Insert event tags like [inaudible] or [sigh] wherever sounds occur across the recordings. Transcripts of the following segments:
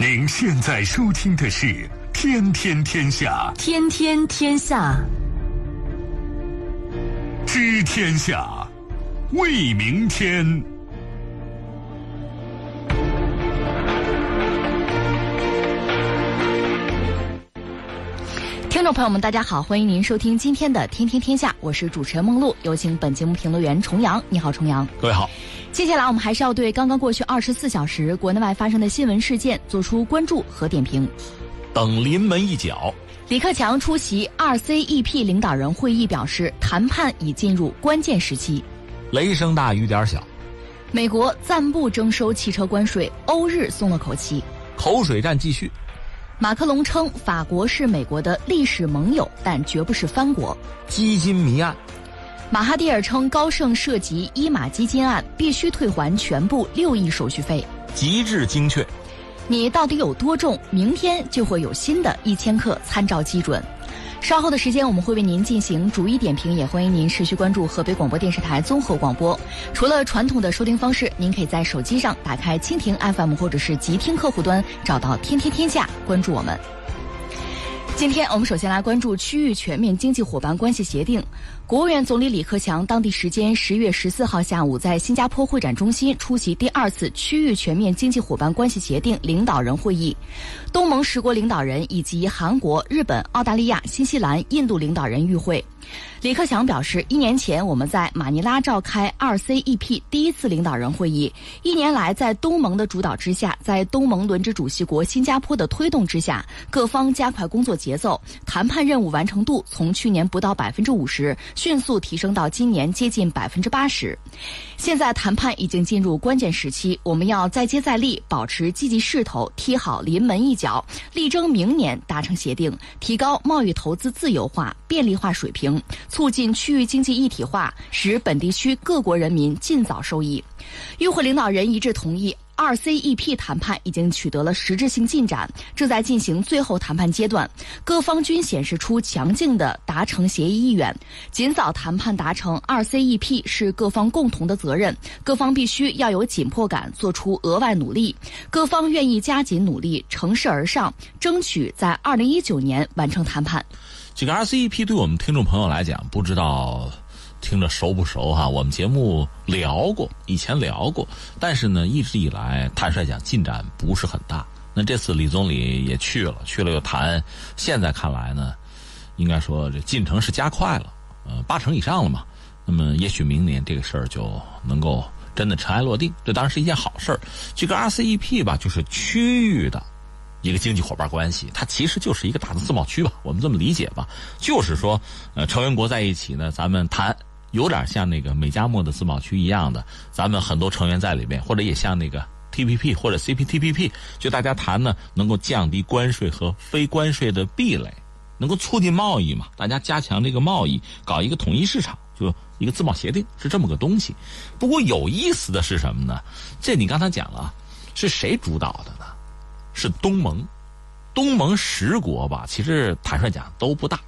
您现在收听的是《天天天下》，天天天下，知天下，为明天。听众朋友们，大家好，欢迎您收听今天的《天天天下》，我是主持人梦露，有请本节目评论员重阳。你好，重阳。各位好。接下来我们还是要对刚刚过去二十四小时国内外发生的新闻事件做出关注和点评。等临门一脚，李克强出席 RCEP 领导人会议，表示谈判已进入关键时期。雷声大雨点小，美国暂不征收汽车关税，欧日松了口气。口水战继续。马克龙称法国是美国的历史盟友，但绝不是藩国。基金谜案。马哈蒂尔称高盛涉及伊马基金案，必须退还全部六亿手续费。极致精确。你到底有多重？明天就会有新的一千克参照基准。稍后的时间，我们会为您进行逐一点评，也欢迎您持续关注河北广播电视台综合广播。除了传统的收听方式，您可以在手机上打开蜻蜓 FM 或者是极听客户端，找到“天天天下”，关注我们。今天我们首先来关注区域全面经济伙伴关系协定。国务院总理李克强当地时间十月十四号下午在新加坡会展中心出席第二次区域全面经济伙伴关系协定领导人会议，东盟十国领导人以及韩国、日本、澳大利亚、新西兰、印度领导人与会。李克强表示，一年前我们在马尼拉召开二 cep 第一次领导人会议。一年来，在东盟的主导之下，在东盟轮值主席国新加坡的推动之下，各方加快工作节奏，谈判任务完成度从去年不到百分之五十，迅速提升到今年接近百分之八十。现在谈判已经进入关键时期，我们要再接再厉，保持积极势头，踢好临门一脚，力争明年达成协定，提高贸易投资自由化、便利化水平。促进区域经济一体化，使本地区各国人民尽早受益。与会领导人一致同意，RCEP 谈判已经取得了实质性进展，正在进行最后谈判阶段。各方均显示出强劲的达成协议意愿。尽早谈判达成 RCEP 是各方共同的责任，各方必须要有紧迫感，做出额外努力。各方愿意加紧努力，乘势而上，争取在2019年完成谈判。这个 RCEP 对我们听众朋友来讲，不知道听着熟不熟哈？我们节目聊过，以前聊过，但是呢，一直以来坦率讲进展不是很大。那这次李总理也去了，去了又谈，现在看来呢，应该说这进程是加快了，呃，八成以上了嘛。那么也许明年这个事儿就能够真的尘埃落定，这当然是一件好事儿。这个 RCEP 吧，就是区域的。一个经济伙伴关系，它其实就是一个大的自贸区吧，我们这么理解吧，就是说，呃，成员国在一起呢，咱们谈，有点像那个美加墨的自贸区一样的，咱们很多成员在里面，或者也像那个 TPP 或者 CPTPP，就大家谈呢，能够降低关税和非关税的壁垒，能够促进贸易嘛，大家加强这个贸易，搞一个统一市场，就一个自贸协定是这么个东西。不过有意思的是什么呢？这你刚才讲了，是谁主导的呢？是东盟，东盟十国吧，其实坦率讲都不大。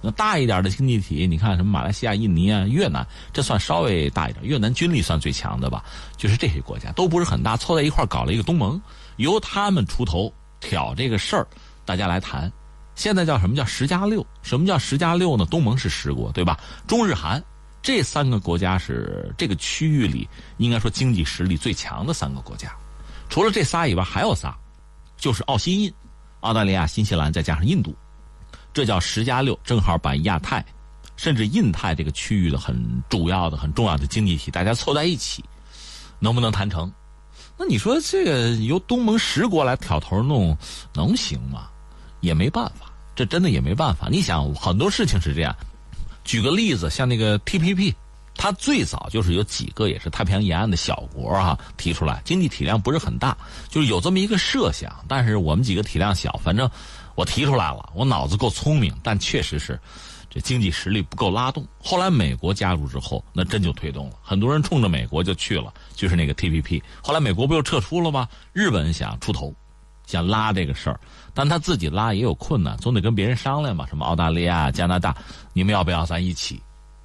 那大一点的经济体，你看什么马来西亚、印尼啊、越南，这算稍微大一点。越南军力算最强的吧，就是这些国家都不是很大，凑在一块搞了一个东盟，由他们出头挑这个事儿，大家来谈。现在叫什么叫十加六？什么叫十加六呢？东盟是十国，对吧？中日韩这三个国家是这个区域里应该说经济实力最强的三个国家。除了这仨以外，还有仨。就是澳新印，澳大利亚、新西兰再加上印度，这叫十加六，正好把亚太，甚至印太这个区域的很主要的、很重要的经济体，大家凑在一起，能不能谈成？那你说这个由东盟十国来挑头弄，能行吗？也没办法，这真的也没办法。你想，很多事情是这样。举个例子，像那个 TPP。它最早就是有几个也是太平洋沿岸的小国哈提出来，经济体量不是很大，就是有这么一个设想。但是我们几个体量小，反正我提出来了，我脑子够聪明，但确实是这经济实力不够拉动。后来美国加入之后，那真就推动了，很多人冲着美国就去了，就是那个 TPP。后来美国不又撤出了吗？日本想出头，想拉这个事儿，但他自己拉也有困难，总得跟别人商量嘛。什么澳大利亚、加拿大，你们要不要咱一起？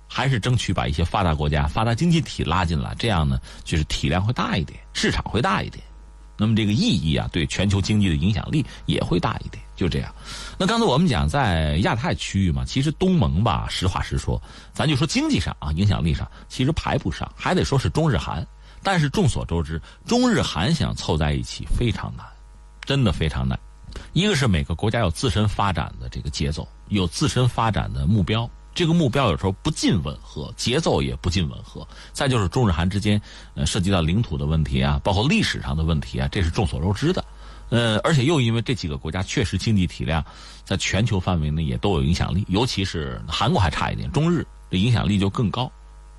还是争取把一些发达国家、发达经济体拉进来，这样呢，就是体量会大一点，市场会大一点。那么这个意义啊，对全球经济的影响力也会大一点。就这样。那刚才我们讲在亚太区域嘛，其实东盟吧，实话实说，咱就说经济上啊，影响力上其实排不上，还得说是中日韩。但是众所周知，中日韩想凑在一起非常难，真的非常难。一个是每个国家有自身发展的这个节奏，有自身发展的目标，这个目标有时候不尽吻合，节奏也不尽吻合。再就是中日韩之间，呃，涉及到领土的问题啊，包括历史上的问题啊，这是众所周知的。呃，而且又因为这几个国家确实经济体量在全球范围内也都有影响力，尤其是韩国还差一点，中日的影响力就更高。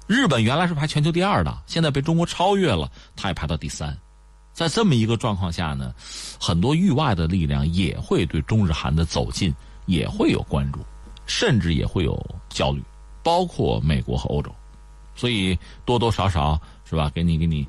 日本原来是排全球第二的，现在被中国超越了，它也排到第三。在这么一个状况下呢，很多域外的力量也会对中日韩的走近也会有关注，甚至也会有焦虑，包括美国和欧洲。所以多多少少是吧，给你给你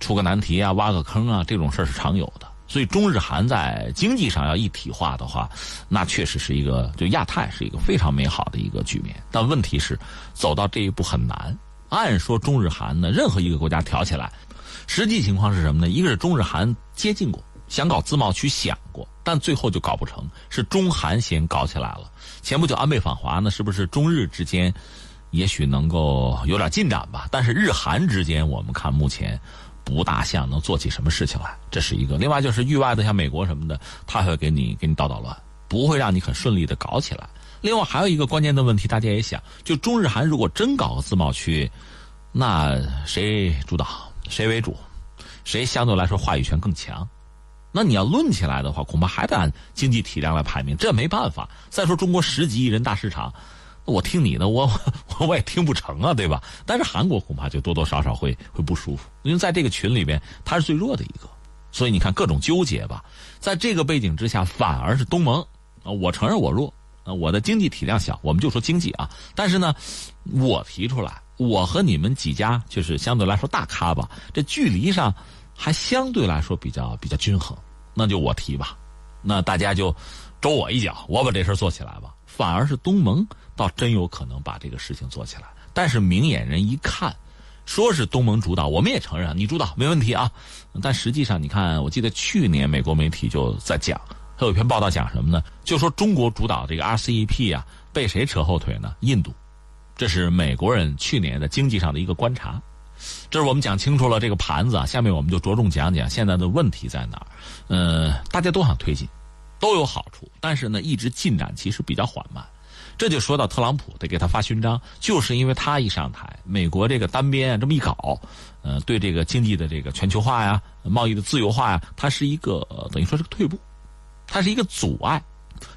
出个难题啊，挖个坑啊，这种事儿是常有的。所以中日韩在经济上要一体化的话，那确实是一个就亚太是一个非常美好的一个局面。但问题是，走到这一步很难。按说中日韩呢，任何一个国家挑起来，实际情况是什么呢？一个是中日韩接近过，想搞自贸区想过，但最后就搞不成，是中韩先搞起来了。前不久安倍访华呢，是不是中日之间也许能够有点进展吧？但是日韩之间，我们看目前。不大像能做起什么事情来，这是一个。另外就是域外的，像美国什么的，他会给你给你捣捣乱，不会让你很顺利的搞起来。另外还有一个关键的问题，大家也想，就中日韩如果真搞个自贸区，那谁主导，谁为主，谁相对来说话语权更强？那你要论起来的话，恐怕还得按经济体量来排名，这没办法。再说中国十几亿人大市场。我听你的，我我 [laughs] 我也听不成啊，对吧？但是韩国恐怕就多多少少会会不舒服，因为在这个群里边，他是最弱的一个，所以你看各种纠结吧。在这个背景之下，反而是东盟啊，我承认我弱啊，我的经济体量小，我们就说经济啊。但是呢，我提出来，我和你们几家就是相对来说大咖吧，这距离上还相对来说比较比较均衡，那就我提吧，那大家就周我一脚，我把这事做起来吧。反而是东盟。倒真有可能把这个事情做起来，但是明眼人一看，说是东盟主导，我们也承认你主导没问题啊。但实际上，你看，我记得去年美国媒体就在讲，他有一篇报道讲什么呢？就说中国主导这个 RCEP 啊，被谁扯后腿呢？印度，这是美国人去年的经济上的一个观察。这是我们讲清楚了这个盘子啊，下面我们就着重讲讲现在的问题在哪儿。呃，大家都想推进，都有好处，但是呢，一直进展其实比较缓慢。这就说到特朗普得给他发勋章，就是因为他一上台，美国这个单边这么一搞，呃，对这个经济的这个全球化呀、贸易的自由化呀，它是一个等于说是个退步，它是一个阻碍，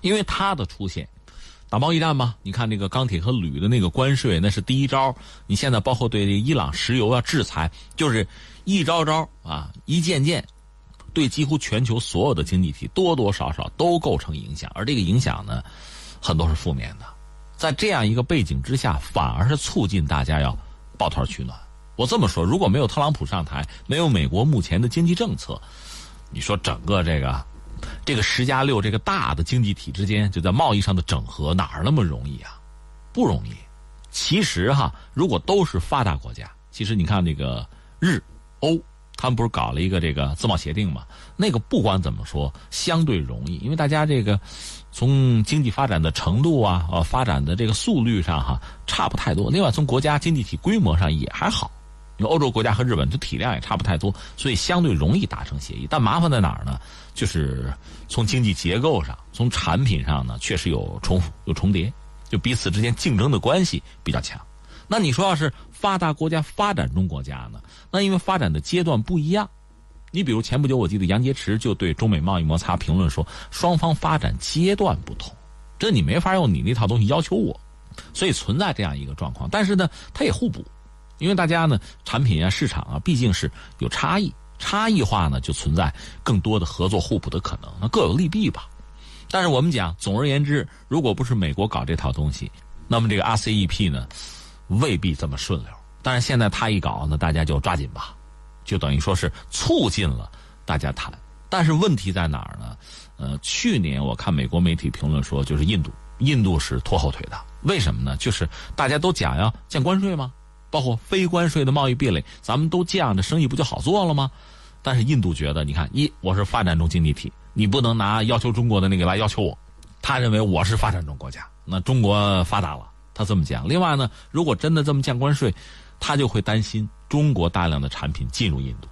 因为他的出现，打贸易战嘛，你看那个钢铁和铝的那个关税，那是第一招，你现在包括对伊朗石油啊制裁，就是一招招啊，一件件，对几乎全球所有的经济体多多少少都构成影响，而这个影响呢。很多是负面的，在这样一个背景之下，反而是促进大家要抱团取暖。我这么说，如果没有特朗普上台，没有美国目前的经济政策，你说整个这个这个十加六这个大的经济体之间就在贸易上的整合哪儿那么容易啊？不容易。其实哈，如果都是发达国家，其实你看那个日欧，他们不是搞了一个这个自贸协定嘛？那个不管怎么说，相对容易，因为大家这个。从经济发展的程度啊，呃，发展的这个速率上哈，差不太多。另外，从国家经济体规模上也还好，因为欧洲国家和日本的体量也差不太多，所以相对容易达成协议。但麻烦在哪儿呢？就是从经济结构上，从产品上呢，确实有重复、有重叠，就彼此之间竞争的关系比较强。那你说要是发达国家、发展中国家呢？那因为发展的阶段不一样。你比如前不久，我记得杨洁篪就对中美贸易摩擦评论说，双方发展阶段不同，这你没法用你那套东西要求我，所以存在这样一个状况。但是呢，它也互补，因为大家呢产品啊、市场啊毕竟是有差异，差异化呢就存在更多的合作互补的可能，那各有利弊吧。但是我们讲，总而言之，如果不是美国搞这套东西，那么这个 RCEP 呢未必这么顺溜。但是现在他一搞，那大家就抓紧吧。就等于说是促进了大家谈，但是问题在哪儿呢？呃，去年我看美国媒体评论说，就是印度，印度是拖后腿的。为什么呢？就是大家都讲要降关税吗？包括非关税的贸易壁垒，咱们都降，这生意不就好做了吗？但是印度觉得，你看，一我是发展中经济体，你不能拿要求中国的那个来要求我。他认为我是发展中国家，那中国发达了，他这么讲。另外呢，如果真的这么降关税，他就会担心中国大量的产品进入印度，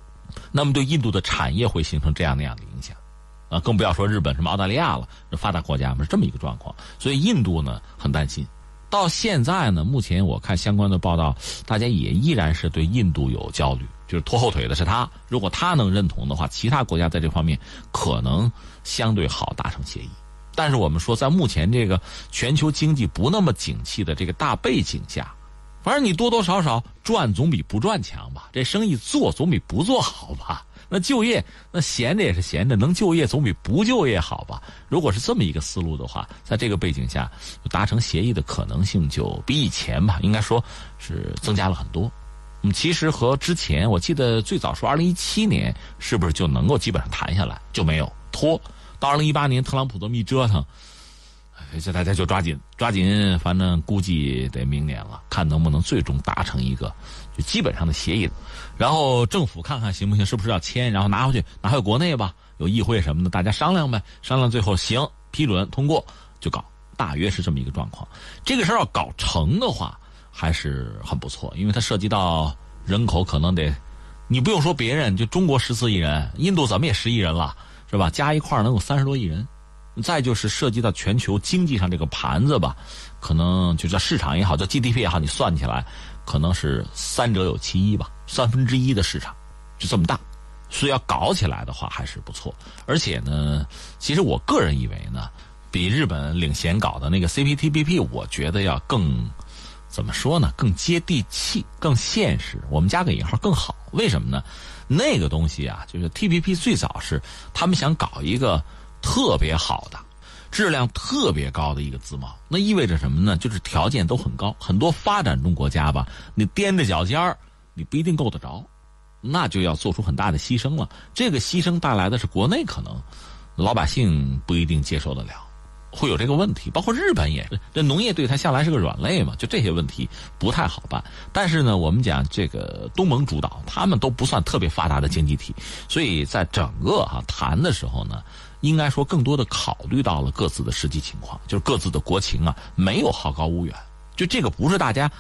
那么对印度的产业会形成这样那样的影响，啊，更不要说日本什么澳大利亚了，发达国家嘛是这么一个状况。所以印度呢很担心。到现在呢，目前我看相关的报道，大家也依然是对印度有焦虑，就是拖后腿的是他。如果他能认同的话，其他国家在这方面可能相对好达成协议。但是我们说，在目前这个全球经济不那么景气的这个大背景下，反正你多多少少赚总比不赚强吧？这生意做总比不做好吧？那就业那闲着也是闲着，能就业总比不就业好吧？如果是这么一个思路的话，在这个背景下达成协议的可能性就比以前吧，应该说是增加了很多。嗯，其实和之前我记得最早说二零一七年是不是就能够基本上谈下来，就没有拖。到二零一八年，特朗普这么一折腾，这大家就抓紧抓紧，反正估计得明年了，看能不能最终达成一个就基本上的协议。然后政府看看行不行，是不是要签，然后拿回去拿回国内吧，有议会什么的，大家商量呗，商量最后行批准通过就搞，大约是这么一个状况。这个事儿要搞成的话，还是很不错，因为它涉及到人口可能得，你不用说别人，就中国十四亿人，印度怎么也十亿人了。是吧？加一块能有三十多亿人，再就是涉及到全球经济上这个盘子吧，可能就叫市场也好，叫 GDP 也好，你算起来可能是三者有其一吧，三分之一的市场就这么大，所以要搞起来的话还是不错。而且呢，其实我个人以为呢，比日本领衔搞的那个 CPTPP，我觉得要更怎么说呢？更接地气，更现实。我们加个引号更好，为什么呢？那个东西啊，就是 T P P 最早是他们想搞一个特别好的、质量特别高的一个自贸，那意味着什么呢？就是条件都很高，很多发展中国家吧，你踮着脚尖儿，你不一定够得着，那就要做出很大的牺牲了。这个牺牲带来的是国内可能老百姓不一定接受得了。会有这个问题，包括日本也，这农业对它向来是个软肋嘛，就这些问题不太好办。但是呢，我们讲这个东盟主导，他们都不算特别发达的经济体，所以在整个哈谈的时候呢，应该说更多的考虑到了各自的实际情况，就是各自的国情啊，没有好高骛远。就这个不是大家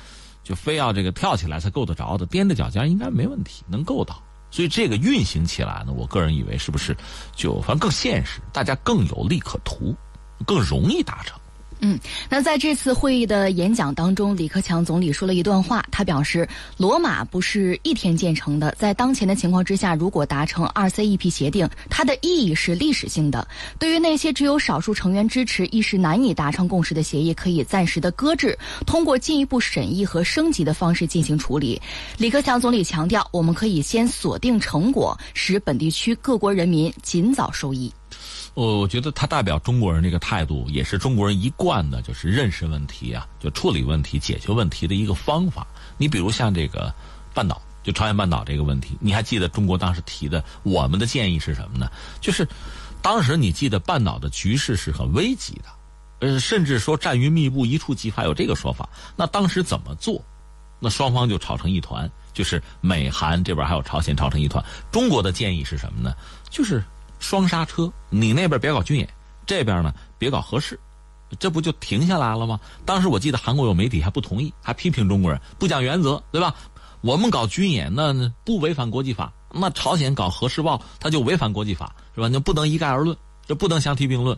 就非要这个跳起来才够得着的，踮着脚尖应该没问题，能够到。所以这个运行起来呢，我个人以为是不是就反正更现实，大家更有利可图。更容易达成。嗯，那在这次会议的演讲当中，李克强总理说了一段话，他表示，罗马不是一天建成的，在当前的情况之下，如果达成 RCEP 协定，它的意义是历史性的。对于那些只有少数成员支持、一时难以达成共识的协议，可以暂时的搁置，通过进一步审议和升级的方式进行处理。李克强总理强调，我们可以先锁定成果，使本地区各国人民尽早受益。我我觉得他代表中国人这个态度，也是中国人一贯的，就是认识问题啊，就处理问题、解决问题的一个方法。你比如像这个半岛，就朝鲜半岛这个问题，你还记得中国当时提的我们的建议是什么呢？就是当时你记得半岛的局势是很危急的，呃，甚至说战云密布、一触即发，有这个说法。那当时怎么做？那双方就吵成一团，就是美韩这边还有朝鲜吵成一团。中国的建议是什么呢？就是。双刹车，你那边别搞军演，这边呢别搞核试，这不就停下来了吗？当时我记得韩国有媒体还不同意，还批评中国人不讲原则，对吧？我们搞军演那不违反国际法，那朝鲜搞核试爆他就违反国际法，是吧？那不能一概而论，这不能相提并论。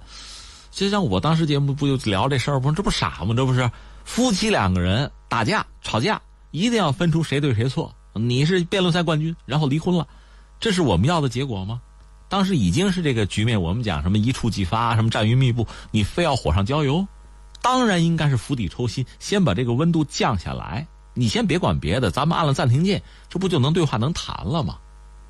就像我当时节目不就聊这事儿不？这不傻吗？这不是夫妻两个人打架吵架，一定要分出谁对谁错。你是辩论赛冠军，然后离婚了，这是我们要的结果吗？当时已经是这个局面，我们讲什么一触即发，什么战云密布，你非要火上浇油，当然应该是釜底抽薪，先把这个温度降下来。你先别管别的，咱们按了暂停键，这不就能对话能谈了吗？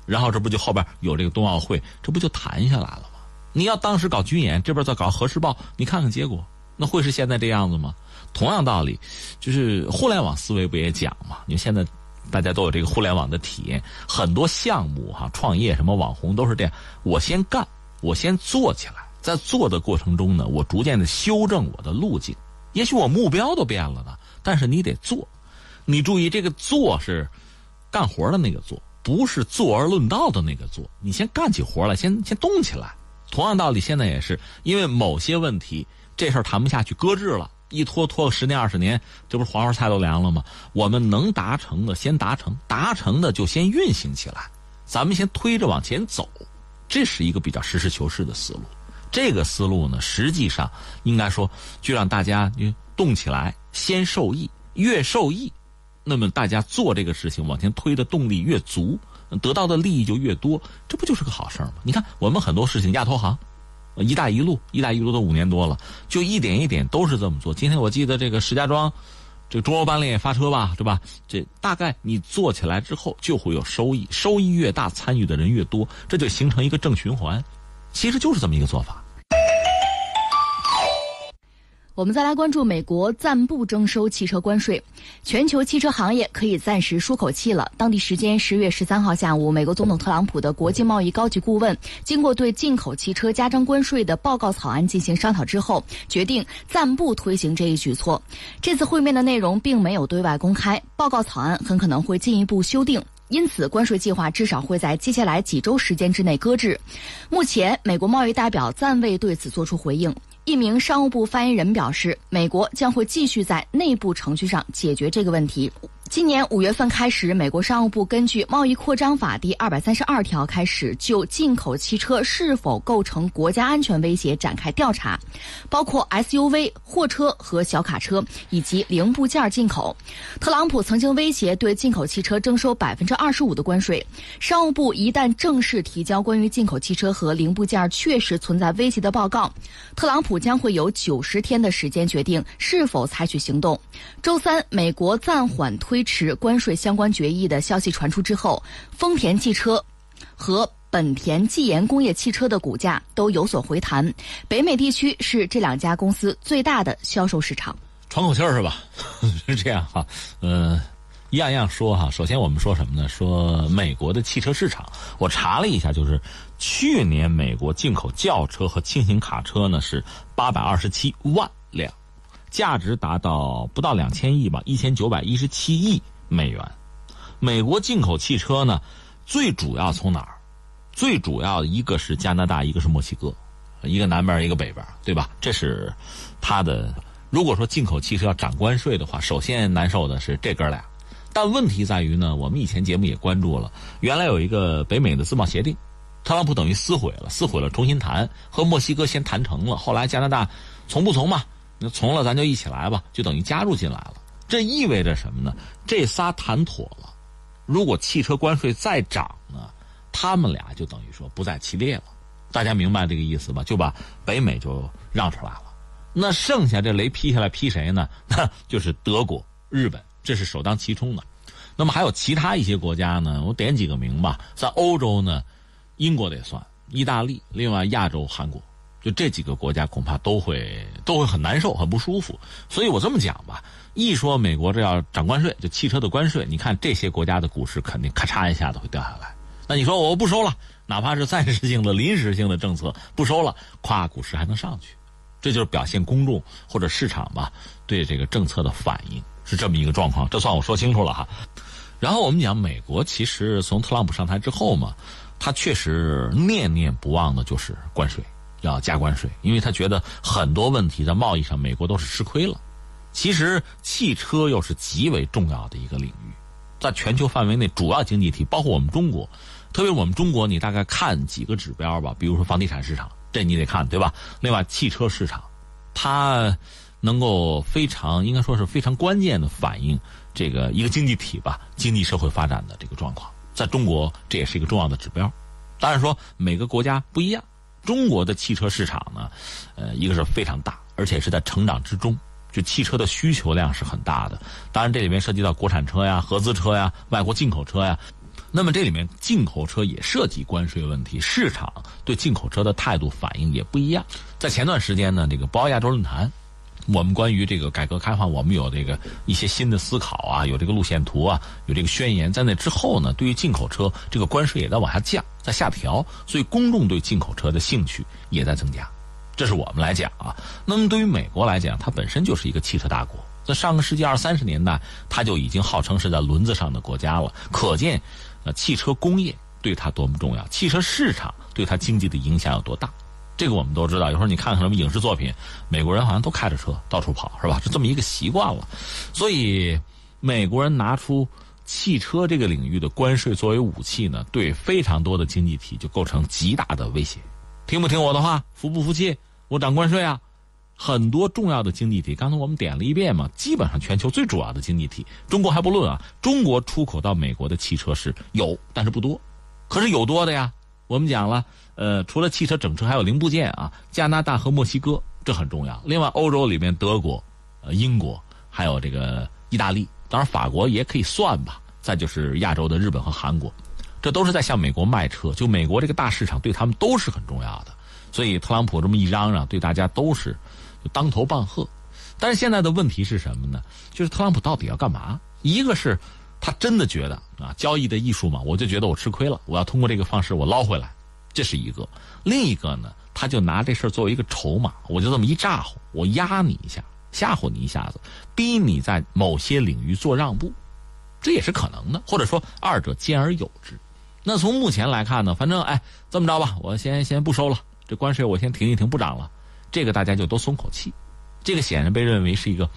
然后这不就后边有这个冬奥会，这不就谈下来了吗？你要当时搞军演，这边再搞核试爆，你看看结果，那会是现在这样子吗？同样道理，就是互联网思维不也讲吗？你现在。大家都有这个互联网的体验，很多项目哈，创业什么网红都是这样。我先干，我先做起来，在做的过程中呢，我逐渐的修正我的路径。也许我目标都变了呢，但是你得做。你注意，这个做是干活的那个做，不是坐而论道的那个做，你先干起活来，先先动起来。同样道理，现在也是因为某些问题，这事儿谈不下去，搁置了，一拖拖个十年二十年，这不是黄花菜都凉了吗？我们能达成的先达成，达成的就先运行起来，咱们先推着往前走，这是一个比较实事求是的思路。这个思路呢，实际上应该说，就让大家动起来，先受益，越受益，那么大家做这个事情往前推的动力越足，得到的利益就越多，这不就是个好事吗？你看，我们很多事情，亚投行、一带一路、一带一路都五年多了，就一点一点都是这么做。今天我记得这个石家庄，这个中欧班列发车吧，对吧？这大概你做起来之后就会有收益，收益越大，参与的人越多，这就形成一个正循环。其实就是这么一个做法。我们再来关注美国暂不征收汽车关税，全球汽车行业可以暂时舒口气了。当地时间十月十三号下午，美国总统特朗普的国际贸易高级顾问经过对进口汽车加征关税的报告草案进行商讨之后，决定暂不推行这一举措。这次会面的内容并没有对外公开，报告草案很可能会进一步修订。因此，关税计划至少会在接下来几周时间之内搁置。目前，美国贸易代表暂未对此作出回应。一名商务部发言人表示，美国将会继续在内部程序上解决这个问题。今年五月份开始，美国商务部根据《贸易扩张法》第二百三十二条开始就进口汽车是否构成国家安全威胁展开调查，包括 SUV、货车和小卡车以及零部件进口。特朗普曾经威胁对进口汽车征收百分之二十五的关税。商务部一旦正式提交关于进口汽车和零部件确实存在威胁的报告，特朗普将会有九十天的时间决定是否采取行动。周三，美国暂缓推。推迟关税相关决议的消息传出之后，丰田汽车和本田技研工业汽车的股价都有所回弹。北美地区是这两家公司最大的销售市场。喘口气儿是吧？[laughs] 是这样哈，呃，一样样说哈。首先我们说什么呢？说美国的汽车市场，我查了一下，就是去年美国进口轿车和轻型卡车呢是八百二十七万辆。价值达到不到两千亿吧，一千九百一十七亿美元。美国进口汽车呢，最主要从哪儿？最主要一个是加拿大，一个是墨西哥，一个南边一个北边，对吧？这是它的。如果说进口汽车要涨关税的话，首先难受的是这哥俩。但问题在于呢，我们以前节目也关注了，原来有一个北美的自贸协定，特朗普等于撕毁了，撕毁了重新谈，和墨西哥先谈成了，后来加拿大从不从嘛？那从了，咱就一起来吧，就等于加入进来了。这意味着什么呢？这仨谈妥了，如果汽车关税再涨呢，他们俩就等于说不在其列了。大家明白这个意思吧？就把北美就让出来了。那剩下这雷劈下来劈谁呢？那就是德国、日本，这是首当其冲的。那么还有其他一些国家呢？我点几个名吧。在欧洲呢，英国得算，意大利，另外亚洲韩国。就这几个国家恐怕都会都会很难受、很不舒服，所以我这么讲吧，一说美国这要涨关税，就汽车的关税，你看这些国家的股市肯定咔嚓一下子会掉下来。那你说我不收了，哪怕是暂时性的、临时性的政策不收了，咵，股市还能上去，这就是表现公众或者市场吧对这个政策的反应是这么一个状况。这算我说清楚了哈。然后我们讲美国，其实从特朗普上台之后嘛，他确实念念不忘的就是关税。要加关税，因为他觉得很多问题在贸易上，美国都是吃亏了。其实汽车又是极为重要的一个领域，在全球范围内主要经济体，包括我们中国，特别我们中国，你大概看几个指标吧，比如说房地产市场，这你得看，对吧？另外，汽车市场，它能够非常应该说是非常关键的反映这个一个经济体吧，经济社会发展的这个状况，在中国这也是一个重要的指标。当然说每个国家不一样。中国的汽车市场呢，呃，一个是非常大，而且是在成长之中，就汽车的需求量是很大的。当然，这里面涉及到国产车呀、合资车呀、外国进口车呀。那么这里面进口车也涉及关税问题，市场对进口车的态度反应也不一样。在前段时间呢，这个博鳌亚洲论坛。我们关于这个改革开放，我们有这个一些新的思考啊，有这个路线图啊，有这个宣言。在那之后呢，对于进口车这个关税也在往下降，在下调，所以公众对进口车的兴趣也在增加。这是我们来讲啊。那么对于美国来讲，它本身就是一个汽车大国，在上个世纪二三十年代，它就已经号称是在轮子上的国家了。可见，呃汽车工业对它多么重要，汽车市场对它经济的影响有多大。这个我们都知道。有时候你看看什么影视作品，美国人好像都开着车到处跑，是吧？就这么一个习惯了。所以，美国人拿出汽车这个领域的关税作为武器呢，对非常多的经济体就构成极大的威胁。听不听我的话？服不服气？我涨关税啊！很多重要的经济体，刚才我们点了一遍嘛，基本上全球最主要的经济体，中国还不论啊。中国出口到美国的汽车是有，但是不多。可是有多的呀？我们讲了。呃，除了汽车整车，还有零部件啊。加拿大和墨西哥这很重要。另外，欧洲里面德国、呃英国，还有这个意大利，当然法国也可以算吧。再就是亚洲的日本和韩国，这都是在向美国卖车。就美国这个大市场对他们都是很重要的。所以特朗普这么一嚷嚷，对大家都是当头棒喝。但是现在的问题是什么呢？就是特朗普到底要干嘛？一个是他真的觉得啊，交易的艺术嘛，我就觉得我吃亏了，我要通过这个方式我捞回来。这是一个，另一个呢，他就拿这事儿作为一个筹码，我就这么一咋呼，我压你一下，吓唬你一下子，逼你在某些领域做让步，这也是可能的，或者说二者兼而有之。那从目前来看呢，反正哎，这么着吧，我先先不收了，这关税我先停一停，不涨了，这个大家就都松口气。这个显然被认为是一个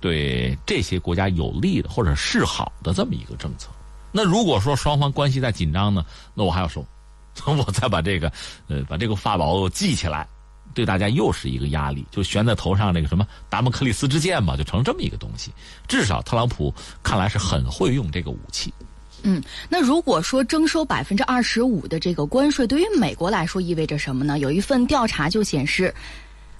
对这些国家有利的或者示好的这么一个政策。那如果说双方关系在紧张呢，那我还要收。[laughs] 我再把这个，呃，把这个法宝记起来，对大家又是一个压力，就悬在头上那个什么达摩克利斯之剑嘛，就成这么一个东西。至少特朗普看来是很会用这个武器。嗯，那如果说征收百分之二十五的这个关税，对于美国来说意味着什么呢？有一份调查就显示。